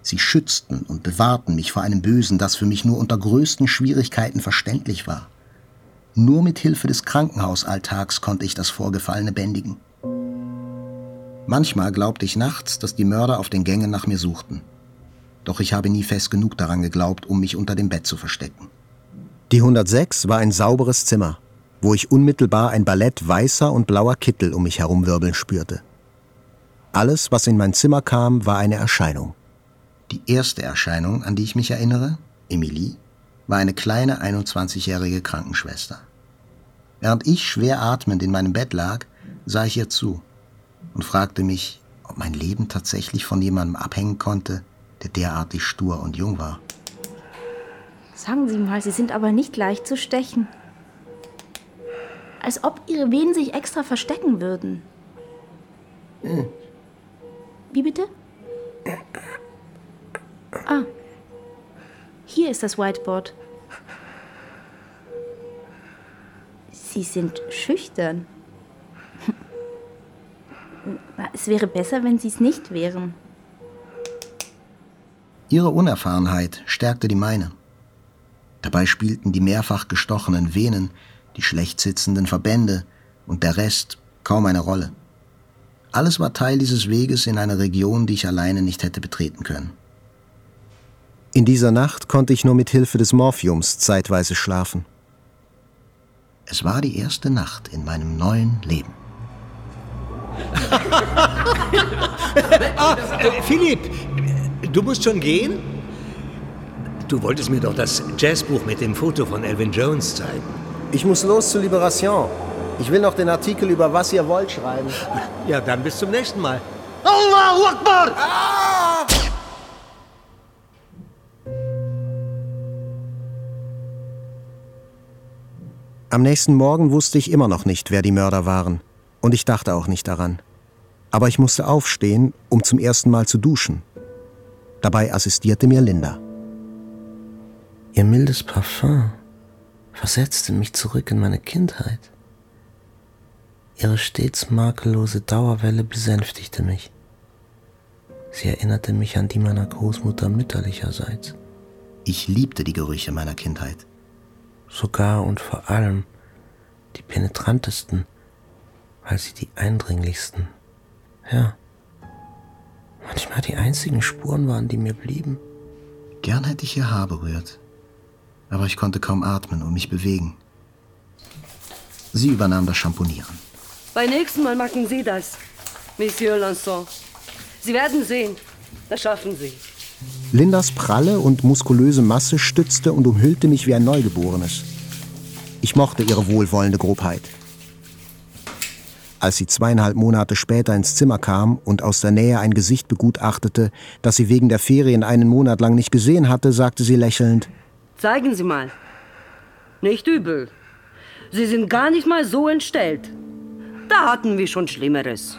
Sie schützten und bewahrten mich vor einem Bösen, das für mich nur unter größten Schwierigkeiten verständlich war. Nur mit Hilfe des Krankenhausalltags konnte ich das Vorgefallene bändigen. Manchmal glaubte ich nachts, dass die Mörder auf den Gängen nach mir suchten. Doch ich habe nie fest genug daran geglaubt, um mich unter dem Bett zu verstecken. Die 106 war ein sauberes Zimmer, wo ich unmittelbar ein Ballett weißer und blauer Kittel um mich herumwirbeln spürte. Alles, was in mein Zimmer kam, war eine Erscheinung. Die erste Erscheinung, an die ich mich erinnere, Emilie, war eine kleine 21-jährige Krankenschwester. Während ich schwer atmend in meinem Bett lag, sah ich ihr zu und fragte mich, ob mein Leben tatsächlich von jemandem abhängen konnte, der derartig stur und jung war. Sagen Sie mal, Sie sind aber nicht leicht zu stechen. Als ob Ihre Venen sich extra verstecken würden. Hm. Wie bitte? Hier ist das Whiteboard. Sie sind schüchtern. Es wäre besser, wenn Sie es nicht wären. Ihre Unerfahrenheit stärkte die meine. Dabei spielten die mehrfach gestochenen Venen, die schlecht sitzenden Verbände und der Rest kaum eine Rolle. Alles war Teil dieses Weges in einer Region, die ich alleine nicht hätte betreten können. In dieser Nacht konnte ich nur mit Hilfe des Morphiums zeitweise schlafen. Es war die erste Nacht in meinem neuen Leben. ah, äh, Philipp, du musst schon gehen? Du wolltest mir doch das Jazzbuch mit dem Foto von Elvin Jones zeigen. Ich muss los zu Liberation. Ich will noch den Artikel über was ihr wollt schreiben. Ja, dann bis zum nächsten Mal. Allahu Akbar! Ah! Am nächsten Morgen wusste ich immer noch nicht, wer die Mörder waren. Und ich dachte auch nicht daran. Aber ich musste aufstehen, um zum ersten Mal zu duschen. Dabei assistierte mir Linda. Ihr mildes Parfum versetzte mich zurück in meine Kindheit. Ihre stets makellose Dauerwelle besänftigte mich. Sie erinnerte mich an die meiner Großmutter mütterlicherseits. Ich liebte die Gerüche meiner Kindheit. Sogar und vor allem die penetrantesten, weil sie die eindringlichsten. Ja, manchmal die einzigen Spuren waren, die mir blieben. Gern hätte ich ihr Haar berührt, aber ich konnte kaum atmen und mich bewegen. Sie übernahm das Schamponieren. Beim nächsten Mal machen Sie das, Monsieur Lanson. Sie werden sehen, das schaffen Sie. Lindas pralle und muskulöse Masse stützte und umhüllte mich wie ein Neugeborenes. Ich mochte ihre wohlwollende Grobheit. Als sie zweieinhalb Monate später ins Zimmer kam und aus der Nähe ein Gesicht begutachtete, das sie wegen der Ferien einen Monat lang nicht gesehen hatte, sagte sie lächelnd: Zeigen Sie mal. Nicht übel. Sie sind gar nicht mal so entstellt. Da hatten wir schon Schlimmeres.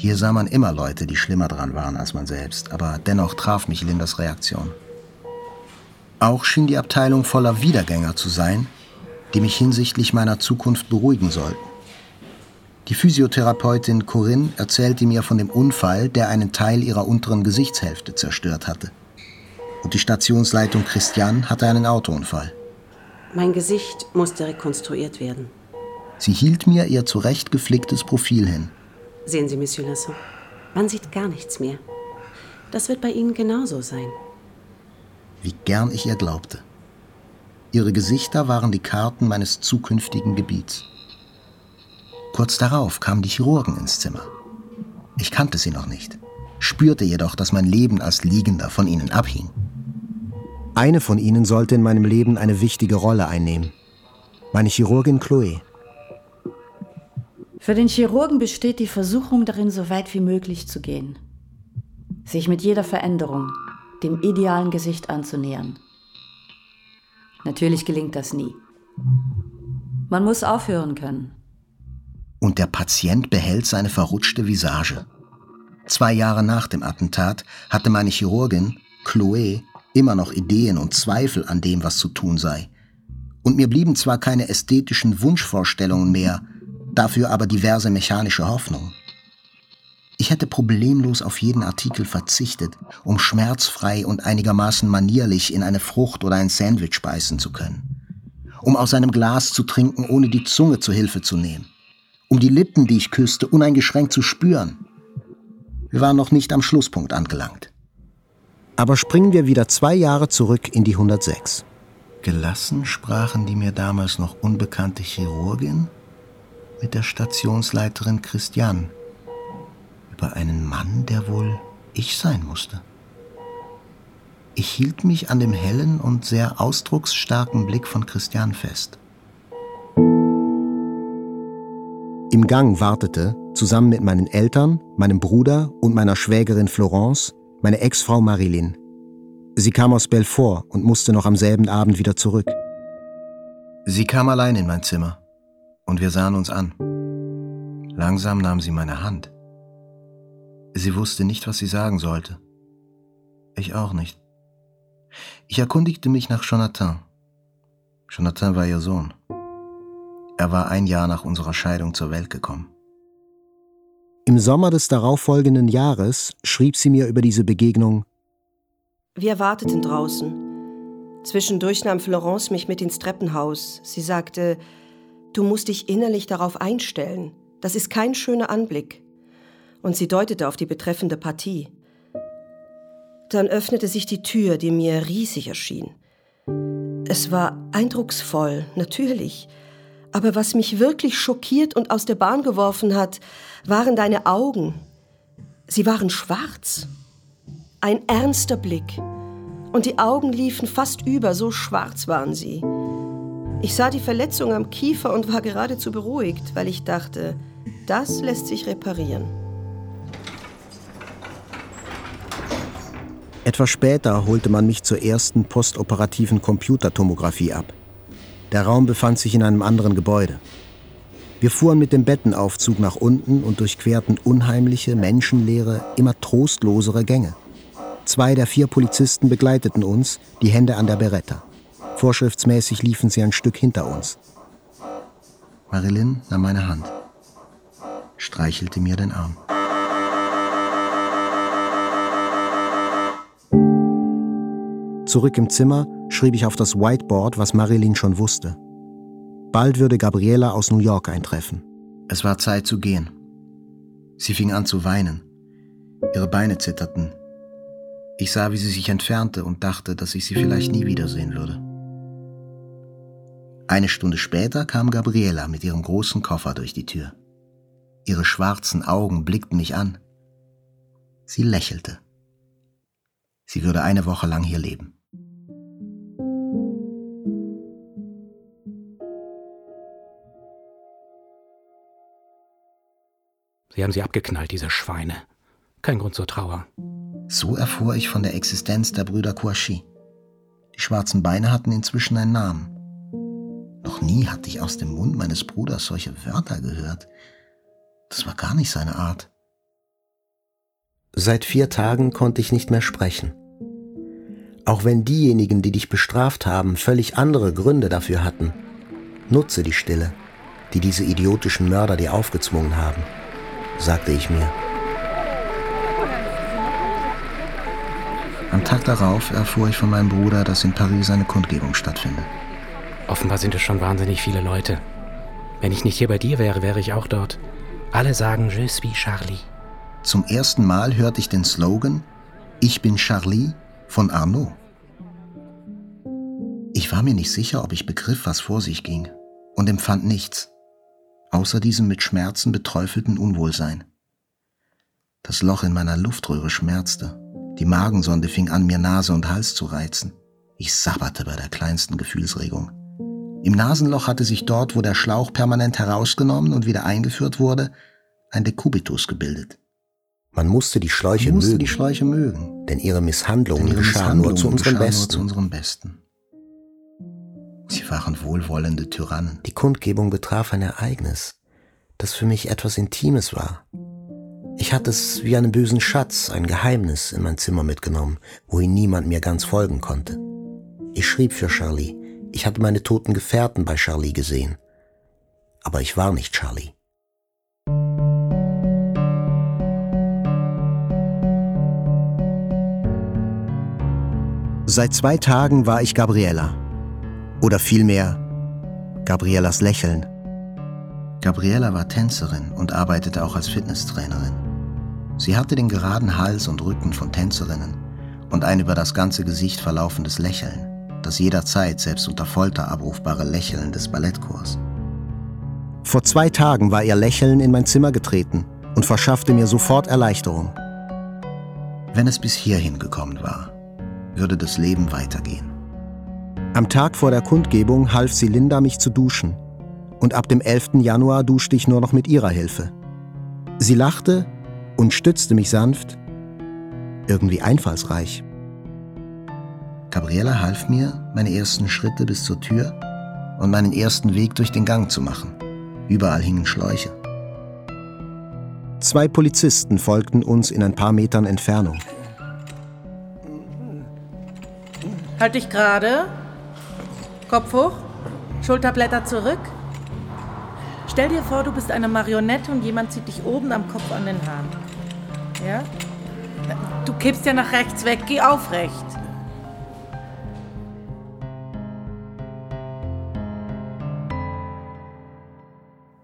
Hier sah man immer Leute, die schlimmer dran waren als man selbst, aber dennoch traf mich Lindas Reaktion. Auch schien die Abteilung voller Wiedergänger zu sein, die mich hinsichtlich meiner Zukunft beruhigen sollten. Die Physiotherapeutin Corinne erzählte mir von dem Unfall, der einen Teil ihrer unteren Gesichtshälfte zerstört hatte. Und die Stationsleitung Christian hatte einen Autounfall. Mein Gesicht musste rekonstruiert werden. Sie hielt mir ihr zurecht geflicktes Profil hin. Sehen Sie, Monsieur Lasson, man sieht gar nichts mehr. Das wird bei Ihnen genauso sein. Wie gern ich ihr glaubte. Ihre Gesichter waren die Karten meines zukünftigen Gebiets. Kurz darauf kamen die Chirurgen ins Zimmer. Ich kannte sie noch nicht, spürte jedoch, dass mein Leben als Liegender von ihnen abhing. Eine von ihnen sollte in meinem Leben eine wichtige Rolle einnehmen. Meine Chirurgin Chloe. Für den Chirurgen besteht die Versuchung darin, so weit wie möglich zu gehen. Sich mit jeder Veränderung dem idealen Gesicht anzunähern. Natürlich gelingt das nie. Man muss aufhören können. Und der Patient behält seine verrutschte Visage. Zwei Jahre nach dem Attentat hatte meine Chirurgin, Chloe, immer noch Ideen und Zweifel an dem, was zu tun sei. Und mir blieben zwar keine ästhetischen Wunschvorstellungen mehr, dafür aber diverse mechanische Hoffnungen. Ich hätte problemlos auf jeden Artikel verzichtet, um schmerzfrei und einigermaßen manierlich in eine Frucht oder ein Sandwich beißen zu können. Um aus einem Glas zu trinken, ohne die Zunge zu Hilfe zu nehmen. Um die Lippen, die ich küsste, uneingeschränkt zu spüren. Wir waren noch nicht am Schlusspunkt angelangt. Aber springen wir wieder zwei Jahre zurück in die 106. Gelassen sprachen die mir damals noch unbekannte Chirurgin mit der Stationsleiterin Christian über einen Mann, der wohl ich sein musste. Ich hielt mich an dem hellen und sehr ausdrucksstarken Blick von Christian fest. Im Gang wartete, zusammen mit meinen Eltern, meinem Bruder und meiner Schwägerin Florence, meine Ex-Frau Marilyn. Sie kam aus Belfort und musste noch am selben Abend wieder zurück. Sie kam allein in mein Zimmer und wir sahen uns an. Langsam nahm sie meine Hand. Sie wusste nicht, was sie sagen sollte. Ich auch nicht. Ich erkundigte mich nach Jonathan. Jonathan war ihr Sohn. Er war ein Jahr nach unserer Scheidung zur Welt gekommen. Im Sommer des darauffolgenden Jahres schrieb sie mir über diese Begegnung Wir warteten draußen. Zwischendurch nahm Florence mich mit ins Treppenhaus. Sie sagte, du musst dich innerlich darauf einstellen. Das ist kein schöner Anblick. Und sie deutete auf die betreffende Partie. Dann öffnete sich die Tür, die mir riesig erschien. Es war eindrucksvoll, natürlich. Aber was mich wirklich schockiert und aus der Bahn geworfen hat, waren deine Augen. Sie waren schwarz. Ein ernster Blick. Und die Augen liefen fast über, so schwarz waren sie. Ich sah die Verletzung am Kiefer und war geradezu beruhigt, weil ich dachte, das lässt sich reparieren. Etwas später holte man mich zur ersten postoperativen Computertomographie ab. Der Raum befand sich in einem anderen Gebäude. Wir fuhren mit dem Bettenaufzug nach unten und durchquerten unheimliche, menschenleere, immer trostlosere Gänge. Zwei der vier Polizisten begleiteten uns, die Hände an der Beretta. Vorschriftsmäßig liefen sie ein Stück hinter uns. Marilyn nahm meine Hand, streichelte mir den Arm. Zurück im Zimmer schrieb ich auf das Whiteboard, was Marilyn schon wusste. Bald würde Gabriela aus New York eintreffen. Es war Zeit zu gehen. Sie fing an zu weinen. Ihre Beine zitterten. Ich sah, wie sie sich entfernte und dachte, dass ich sie vielleicht nie wiedersehen würde. Eine Stunde später kam Gabriela mit ihrem großen Koffer durch die Tür. Ihre schwarzen Augen blickten mich an. Sie lächelte. Sie würde eine Woche lang hier leben. Sie haben sie abgeknallt, diese Schweine. Kein Grund zur Trauer. So erfuhr ich von der Existenz der Brüder Kouachi. Die schwarzen Beine hatten inzwischen einen Namen. Noch nie hatte ich aus dem Mund meines Bruders solche Wörter gehört. Das war gar nicht seine Art. Seit vier Tagen konnte ich nicht mehr sprechen. Auch wenn diejenigen, die dich bestraft haben, völlig andere Gründe dafür hatten, nutze die Stille, die diese idiotischen Mörder dir aufgezwungen haben sagte ich mir. Am Tag darauf erfuhr ich von meinem Bruder, dass in Paris eine Kundgebung stattfindet. Offenbar sind es schon wahnsinnig viele Leute. Wenn ich nicht hier bei dir wäre, wäre ich auch dort. Alle sagen Je suis Charlie. Zum ersten Mal hörte ich den Slogan Ich bin Charlie von Arnaud. Ich war mir nicht sicher, ob ich begriff, was vor sich ging, und empfand nichts, außer diesem mit Schmerzen beträufelten Unwohlsein. Das Loch in meiner Luftröhre schmerzte, die Magensonde fing an, mir Nase und Hals zu reizen. Ich sabberte bei der kleinsten Gefühlsregung. Im Nasenloch hatte sich dort, wo der Schlauch permanent herausgenommen und wieder eingeführt wurde, ein Dekubitus gebildet. Man musste die Schläuche, musste mögen, die Schläuche mögen, denn ihre Misshandlungen denn ihre geschahen nur zu unserem geschahen Besten. Nur zu unserem Besten. Sie waren wohlwollende Tyrannen. Die Kundgebung betraf ein Ereignis, das für mich etwas Intimes war. Ich hatte es wie einen bösen Schatz, ein Geheimnis in mein Zimmer mitgenommen, wohin niemand mir ganz folgen konnte. Ich schrieb für Charlie. Ich hatte meine toten Gefährten bei Charlie gesehen. Aber ich war nicht Charlie. Seit zwei Tagen war ich Gabriella. Oder vielmehr Gabriellas Lächeln. Gabriella war Tänzerin und arbeitete auch als Fitnesstrainerin. Sie hatte den geraden Hals und Rücken von Tänzerinnen und ein über das ganze Gesicht verlaufendes Lächeln, das jederzeit selbst unter Folter abrufbare Lächeln des Ballettchors. Vor zwei Tagen war ihr Lächeln in mein Zimmer getreten und verschaffte mir sofort Erleichterung. Wenn es bis hierhin gekommen war, würde das Leben weitergehen. Am Tag vor der Kundgebung half sie Linda, mich zu duschen. Und ab dem 11. Januar duschte ich nur noch mit ihrer Hilfe. Sie lachte und stützte mich sanft, irgendwie einfallsreich. Gabriella half mir, meine ersten Schritte bis zur Tür und meinen ersten Weg durch den Gang zu machen. Überall hingen Schläuche. Zwei Polizisten folgten uns in ein paar Metern Entfernung. Halt dich gerade. Kopf hoch. Schulterblätter zurück. Stell dir vor, du bist eine Marionette und jemand zieht dich oben am Kopf an den Haaren. Ja? Du kippst ja nach rechts weg. Geh aufrecht.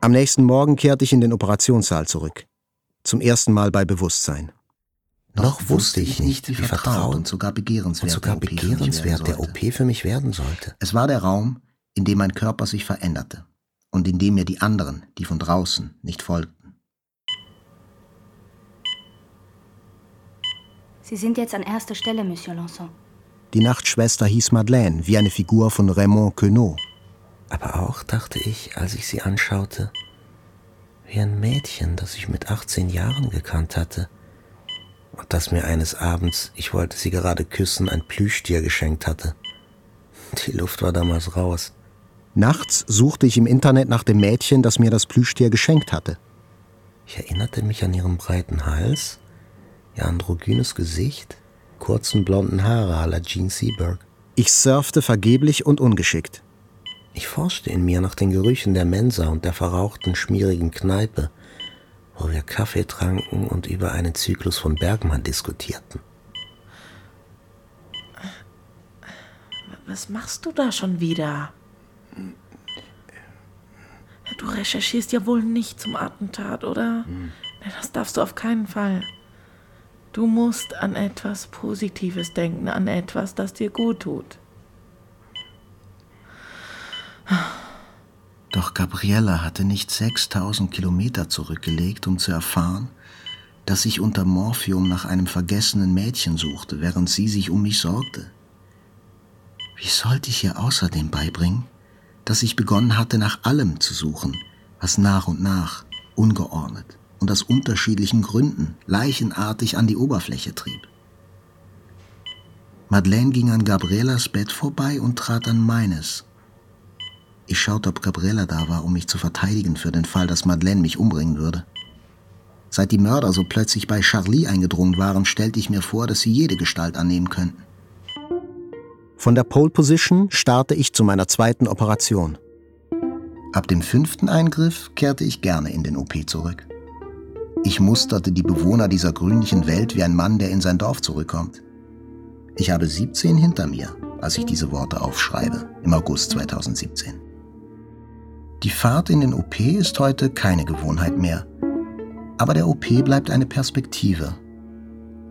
Am nächsten Morgen kehrte ich in den Operationssaal zurück. Zum ersten Mal bei Bewusstsein. Noch wusste ich nicht, wie vertraut und sogar begehrenswert, und sogar der, OP begehrenswert der OP für mich werden sollte. Es war der Raum, in dem mein Körper sich veränderte und in dem mir die anderen, die von draußen, nicht folgten. Sie sind jetzt an erster Stelle, Monsieur Lanson. Die Nachtschwester hieß Madeleine, wie eine Figur von Raymond Queneau. Aber auch, dachte ich, als ich sie anschaute, wie ein Mädchen, das ich mit 18 Jahren gekannt hatte und das mir eines Abends, ich wollte sie gerade küssen, ein Plüschtier geschenkt hatte. Die Luft war damals raus. Nachts suchte ich im Internet nach dem Mädchen, das mir das Plüschtier geschenkt hatte. Ich erinnerte mich an ihren breiten Hals, ihr androgynes Gesicht, kurzen blonden Haare à la Jean Seberg. Ich surfte vergeblich und ungeschickt. Ich forschte in mir nach den Gerüchen der Mensa und der verrauchten, schmierigen Kneipe, wo wir Kaffee tranken und über einen Zyklus von Bergmann diskutierten. Was machst du da schon wieder? Du recherchierst ja wohl nicht zum Attentat, oder? Hm. Das darfst du auf keinen Fall. Du musst an etwas Positives denken, an etwas, das dir gut tut. Doch Gabriella hatte nicht 6000 Kilometer zurückgelegt, um zu erfahren, dass ich unter Morphium nach einem vergessenen Mädchen suchte, während sie sich um mich sorgte. Wie sollte ich ihr außerdem beibringen, dass ich begonnen hatte, nach allem zu suchen, was nach und nach, ungeordnet und aus unterschiedlichen Gründen leichenartig an die Oberfläche trieb? Madeleine ging an Gabrielas Bett vorbei und trat an meines. Ich schaute, ob Gabriella da war, um mich zu verteidigen für den Fall, dass Madeleine mich umbringen würde. Seit die Mörder so plötzlich bei Charlie eingedrungen waren, stellte ich mir vor, dass sie jede Gestalt annehmen könnten. Von der Pole Position starte ich zu meiner zweiten Operation. Ab dem fünften Eingriff kehrte ich gerne in den OP zurück. Ich musterte die Bewohner dieser grünlichen Welt wie ein Mann, der in sein Dorf zurückkommt. Ich habe 17 hinter mir, als ich diese Worte aufschreibe, im August 2017. Die Fahrt in den OP ist heute keine Gewohnheit mehr. Aber der OP bleibt eine Perspektive.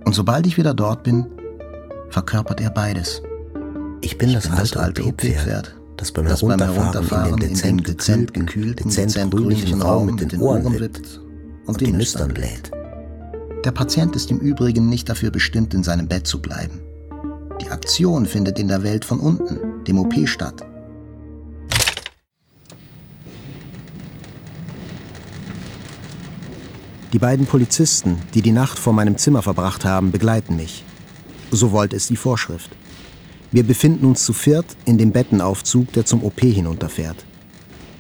Und sobald ich wieder dort bin, verkörpert er beides. Ich bin, ich das, bin alte das alte OP-Pferd, das beim Herunterfahren, in den dezent, dezent gekühlten, dezent grünlichen Raum mit den Ohren wippt und, und die Nüstern bläht. Der Patient ist im Übrigen nicht dafür bestimmt, in seinem Bett zu bleiben. Die Aktion findet in der Welt von unten, dem OP, statt. Die beiden Polizisten, die die Nacht vor meinem Zimmer verbracht haben, begleiten mich. So wollte es die Vorschrift. Wir befinden uns zu viert in dem Bettenaufzug, der zum OP hinunterfährt.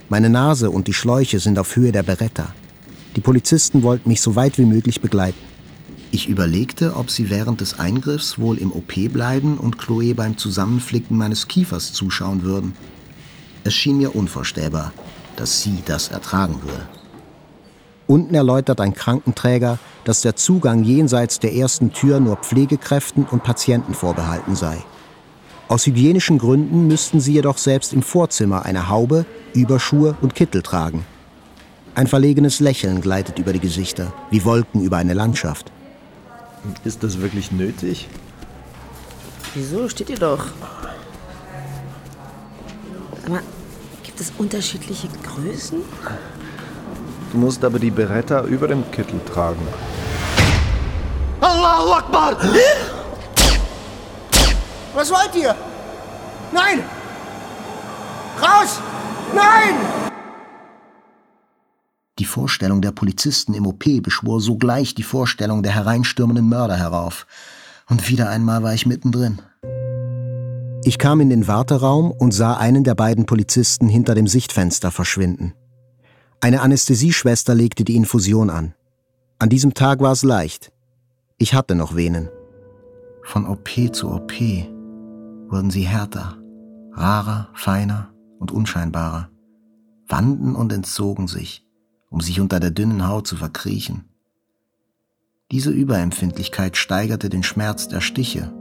Meine Nase und die Schläuche sind auf Höhe der Beretta. Die Polizisten wollten mich so weit wie möglich begleiten. Ich überlegte, ob sie während des Eingriffs wohl im OP bleiben und Chloe beim Zusammenflicken meines Kiefers zuschauen würden. Es schien mir unvorstellbar, dass sie das ertragen würde. Unten erläutert ein Krankenträger, dass der Zugang jenseits der ersten Tür nur Pflegekräften und Patienten vorbehalten sei. Aus hygienischen Gründen müssten sie jedoch selbst im Vorzimmer eine Haube, Überschuhe und Kittel tragen. Ein verlegenes Lächeln gleitet über die Gesichter, wie Wolken über eine Landschaft. Ist das wirklich nötig? Wieso? Steht ihr doch. Aber gibt es unterschiedliche Größen? Du musst aber die Beretta über dem Kittel tragen. Allahu Akbar! Was wollt ihr? Nein! Raus! Nein! Die Vorstellung der Polizisten im OP beschwor sogleich die Vorstellung der hereinstürmenden Mörder herauf. Und wieder einmal war ich mittendrin. Ich kam in den Warteraum und sah einen der beiden Polizisten hinter dem Sichtfenster verschwinden. Eine Anästhesieschwester legte die Infusion an. An diesem Tag war es leicht. Ich hatte noch Venen. Von OP zu OP wurden sie härter, rarer, feiner und unscheinbarer, wanden und entzogen sich um sich unter der dünnen Haut zu verkriechen. Diese Überempfindlichkeit steigerte den Schmerz der Stiche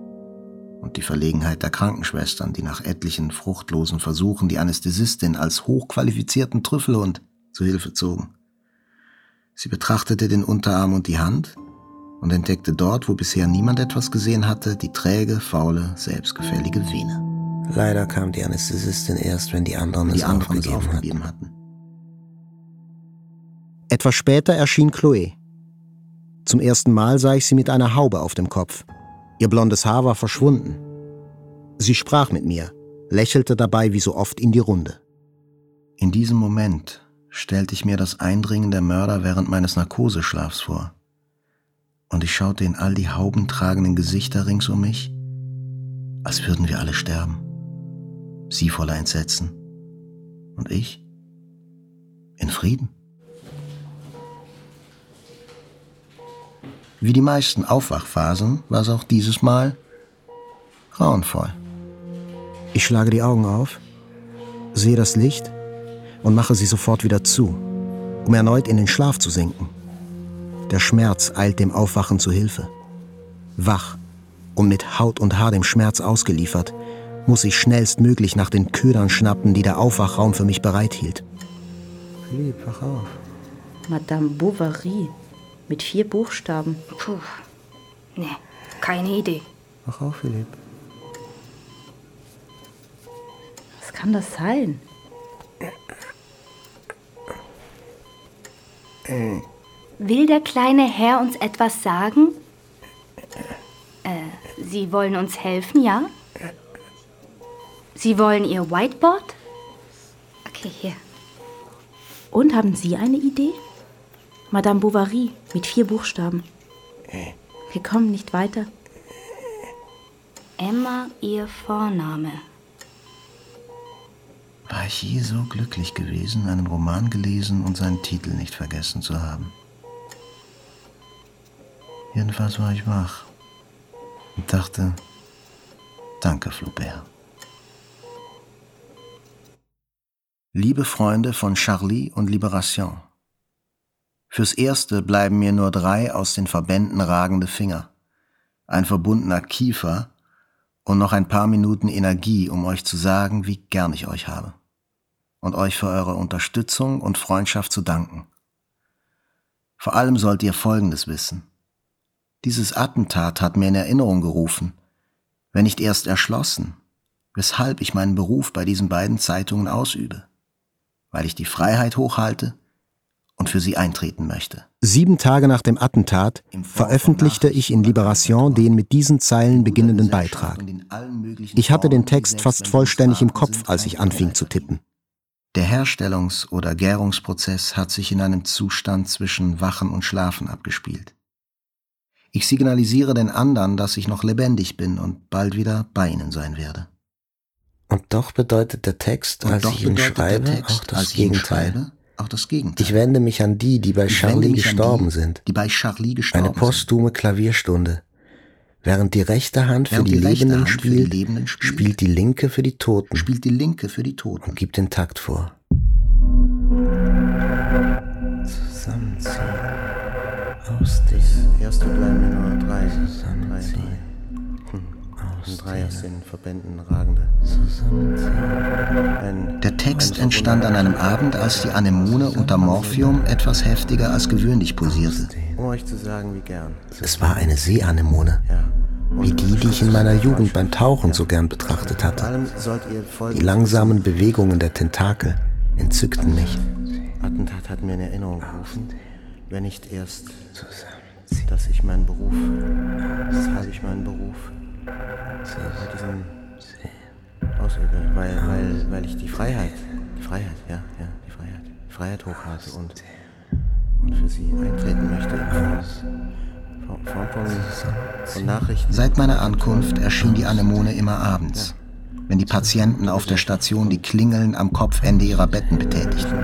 und die Verlegenheit der Krankenschwestern, die nach etlichen fruchtlosen Versuchen die Anästhesistin als hochqualifizierten Trüffelhund zu Hilfe zogen. Sie betrachtete den Unterarm und die Hand und entdeckte dort, wo bisher niemand etwas gesehen hatte, die träge, faule, selbstgefällige Vene. Leider kam die Anästhesistin erst, wenn die anderen, die es, anderen aufgegeben, es aufgegeben hatten. hatten. Etwas später erschien Chloe. Zum ersten Mal sah ich sie mit einer Haube auf dem Kopf. Ihr blondes Haar war verschwunden. Sie sprach mit mir, lächelte dabei wie so oft in die Runde. In diesem Moment stellte ich mir das Eindringen der Mörder während meines Narkoseschlafs vor. Und ich schaute in all die haubentragenden Gesichter rings um mich, als würden wir alle sterben. Sie voller Entsetzen. Und ich in Frieden. Wie die meisten Aufwachphasen war es auch dieses Mal grauenvoll. Ich schlage die Augen auf, sehe das Licht und mache sie sofort wieder zu, um erneut in den Schlaf zu sinken. Der Schmerz eilt dem Aufwachen zu Hilfe. Wach und mit Haut und Haar dem Schmerz ausgeliefert, muss ich schnellstmöglich nach den Ködern schnappen, die der Aufwachraum für mich bereithielt. Philipp, wach auf. Madame Bovary, mit vier Buchstaben. Puh. Nee, keine Idee. Wach auf, Philipp. Was kann das sein? Will der kleine Herr uns etwas sagen? Äh, Sie wollen uns helfen, ja? Sie wollen Ihr Whiteboard? Okay, hier. Und haben Sie eine Idee? Madame Bovary mit vier Buchstaben. Wir kommen nicht weiter. Emma, ihr Vorname. War ich je so glücklich gewesen, einen Roman gelesen und seinen Titel nicht vergessen zu haben? Jedenfalls war ich wach und dachte, danke, Flaubert. Liebe Freunde von Charlie und Liberation. Fürs Erste bleiben mir nur drei aus den Verbänden ragende Finger, ein verbundener Kiefer und noch ein paar Minuten Energie, um euch zu sagen, wie gern ich euch habe. Und euch für eure Unterstützung und Freundschaft zu danken. Vor allem sollt ihr Folgendes wissen. Dieses Attentat hat mir in Erinnerung gerufen, wenn nicht erst erschlossen, weshalb ich meinen Beruf bei diesen beiden Zeitungen ausübe, weil ich die Freiheit hochhalte und für sie eintreten möchte. Sieben Tage nach dem Attentat veröffentlichte ich in Liberation den mit diesen Zeilen beginnenden Beitrag. Ich hatte den Text fast vollständig im Kopf, als ich anfing zu tippen. Der Herstellungs- oder Gärungsprozess hat sich in einem Zustand zwischen Wachen und Schlafen abgespielt. Ich signalisiere den anderen, dass ich noch lebendig bin und bald wieder bei ihnen sein werde. Und doch bedeutet der Text, als ich ihn schreibe, Text, auch das Gegenteil. Schreibe, auch das Gegenteil. Ich wende mich an die, die bei Charlie gestorben die, sind. Die bei Charlie gestorben Eine postume Klavierstunde. Während die rechte Hand für, die, die Lebenden Hand spielt, für die Lebenden spielt, spielt die linke für die Toten. Spielt die linke für die Toten. Und gibt den Takt vor. Zusammenziehen. Ausdehnen. Erste bleiben nur drei. Zusammenziehen. Hm. Drei aus den Verbänden ragende. Der Text entstand an einem Abend, als die Anemone unter Morphium etwas heftiger als gewöhnlich pulsierte. Um euch zu sagen, wie gern. Es war eine Seeanemone. Wie die, die ich in meiner Jugend beim Tauchen so gern betrachtet hatte. Die langsamen Bewegungen der Tentakel entzückten mich. Attentat hat mir in Erinnerung gerufen, wenn nicht erst, dass ich meinen Beruf, weshalb ich meinen Beruf bei diesem ausübe, weil, weil, weil ich die Freiheit, die Freiheit, ja, ja, die Freiheit, die Freiheit hochhalte und, und für sie eintreten möchte Form von, von Nachrichten. Seit meiner Ankunft erschien die Anemone immer abends, wenn die Patienten auf der Station die Klingeln am Kopfende ihrer Betten betätigten.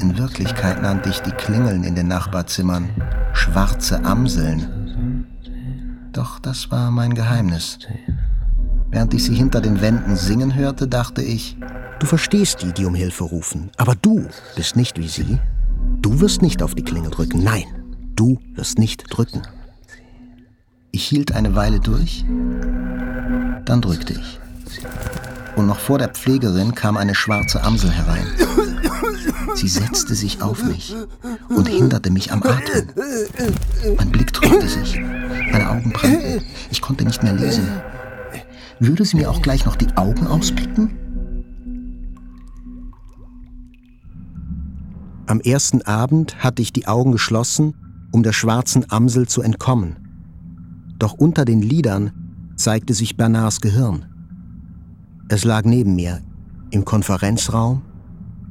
In Wirklichkeit nannte ich die Klingeln in den Nachbarzimmern schwarze Amseln. Doch das war mein Geheimnis. Während ich sie hinter den Wänden singen hörte, dachte ich, Du verstehst die, die um Hilfe rufen, aber du bist nicht wie sie. Du wirst nicht auf die Klingel drücken, nein, du wirst nicht drücken. Ich hielt eine Weile durch, dann drückte ich. Und noch vor der Pflegerin kam eine schwarze Amsel herein. Sie setzte sich auf mich und hinderte mich am Atmen. Mein Blick trübte sich, meine Augen brannten, ich konnte nicht mehr lesen. Würde sie mir auch gleich noch die Augen auspicken? Am ersten Abend hatte ich die Augen geschlossen, um der schwarzen Amsel zu entkommen. Doch unter den Lidern zeigte sich Bernards Gehirn. Es lag neben mir, im Konferenzraum,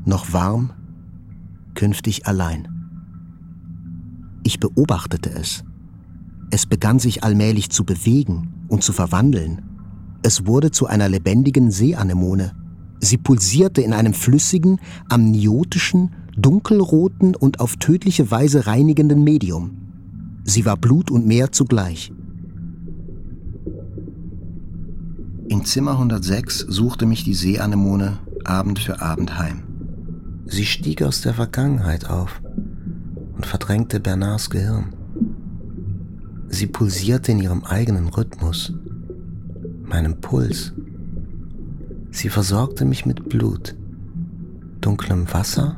noch warm, künftig allein. Ich beobachtete es. Es begann sich allmählich zu bewegen und zu verwandeln. Es wurde zu einer lebendigen Seeanemone. Sie pulsierte in einem flüssigen, amniotischen, dunkelroten und auf tödliche Weise reinigenden Medium. Sie war Blut und Meer zugleich. In Zimmer 106 suchte mich die Seeanemone Abend für Abend heim. Sie stieg aus der Vergangenheit auf und verdrängte Bernards Gehirn. Sie pulsierte in ihrem eigenen Rhythmus, meinem Puls. Sie versorgte mich mit Blut, dunklem Wasser,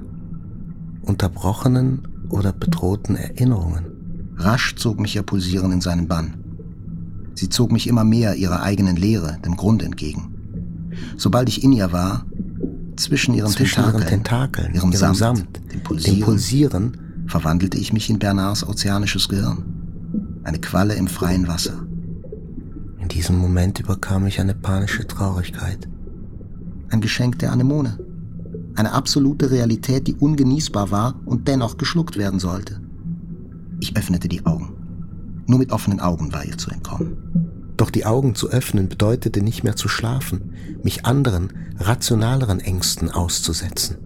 unterbrochenen oder bedrohten Erinnerungen. Rasch zog mich ihr Pulsieren in seinen Bann. Sie zog mich immer mehr ihrer eigenen Leere, dem Grund entgegen. Sobald ich in ihr war, zwischen ihren Zwischen Tentakeln, ihren Tentakeln, ihrem, ihrem Samt, Samt, dem, Pulsieren, dem Pulsieren, verwandelte ich mich in Bernards ozeanisches Gehirn. Eine Qualle im freien Wasser. In diesem Moment überkam mich eine panische Traurigkeit. Ein Geschenk der Anemone. Eine absolute Realität, die ungenießbar war und dennoch geschluckt werden sollte. Ich öffnete die Augen. Nur mit offenen Augen war ihr zu entkommen. Doch die Augen zu öffnen bedeutete nicht mehr zu schlafen, mich anderen, rationaleren Ängsten auszusetzen.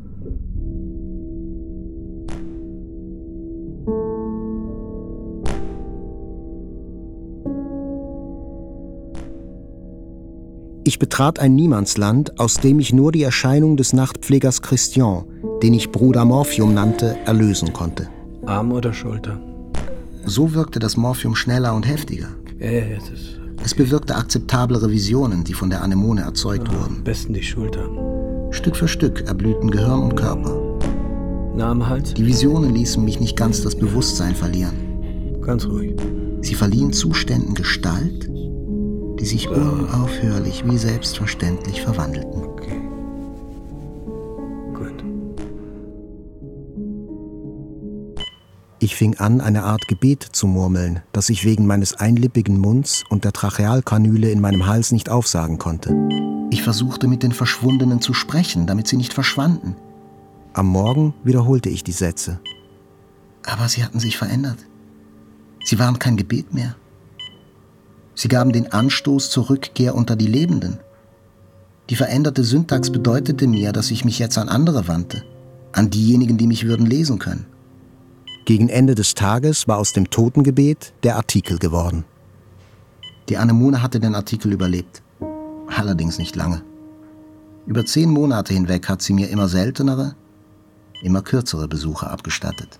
Ich betrat ein Niemandsland, aus dem ich nur die Erscheinung des Nachtpflegers Christian, den ich Bruder Morphium nannte, erlösen konnte. Arm oder Schulter? So wirkte das Morphium schneller und heftiger. Ja, jetzt ist. Es bewirkte akzeptablere Visionen, die von der Anemone erzeugt Ah, wurden. Am besten die Schulter. Stück für Stück erblühten Gehirn und Körper. Name halt? Die Visionen ließen mich nicht ganz das Bewusstsein verlieren. Ganz ruhig. Sie verliehen Zuständen Gestalt, die sich unaufhörlich wie selbstverständlich verwandelten. Okay. Gut. Ich fing an, eine Art Gebet zu murmeln, das ich wegen meines einlippigen Munds und der Trachealkanüle in meinem Hals nicht aufsagen konnte. Ich versuchte mit den Verschwundenen zu sprechen, damit sie nicht verschwanden. Am Morgen wiederholte ich die Sätze. Aber sie hatten sich verändert. Sie waren kein Gebet mehr. Sie gaben den Anstoß zur Rückkehr unter die Lebenden. Die veränderte Syntax bedeutete mir, dass ich mich jetzt an andere wandte, an diejenigen, die mich würden lesen können. Gegen Ende des Tages war aus dem Totengebet der Artikel geworden. Die Anemone hatte den Artikel überlebt. Allerdings nicht lange. Über zehn Monate hinweg hat sie mir immer seltenere, immer kürzere Besuche abgestattet.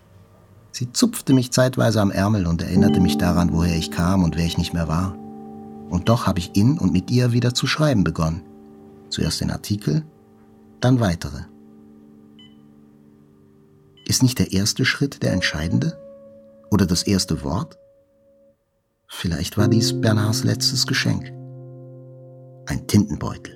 Sie zupfte mich zeitweise am Ärmel und erinnerte mich daran, woher ich kam und wer ich nicht mehr war. Und doch habe ich in und mit ihr wieder zu schreiben begonnen. Zuerst den Artikel, dann weitere. Ist nicht der erste Schritt der entscheidende? Oder das erste Wort? Vielleicht war dies Bernards letztes Geschenk. Ein Tintenbeutel.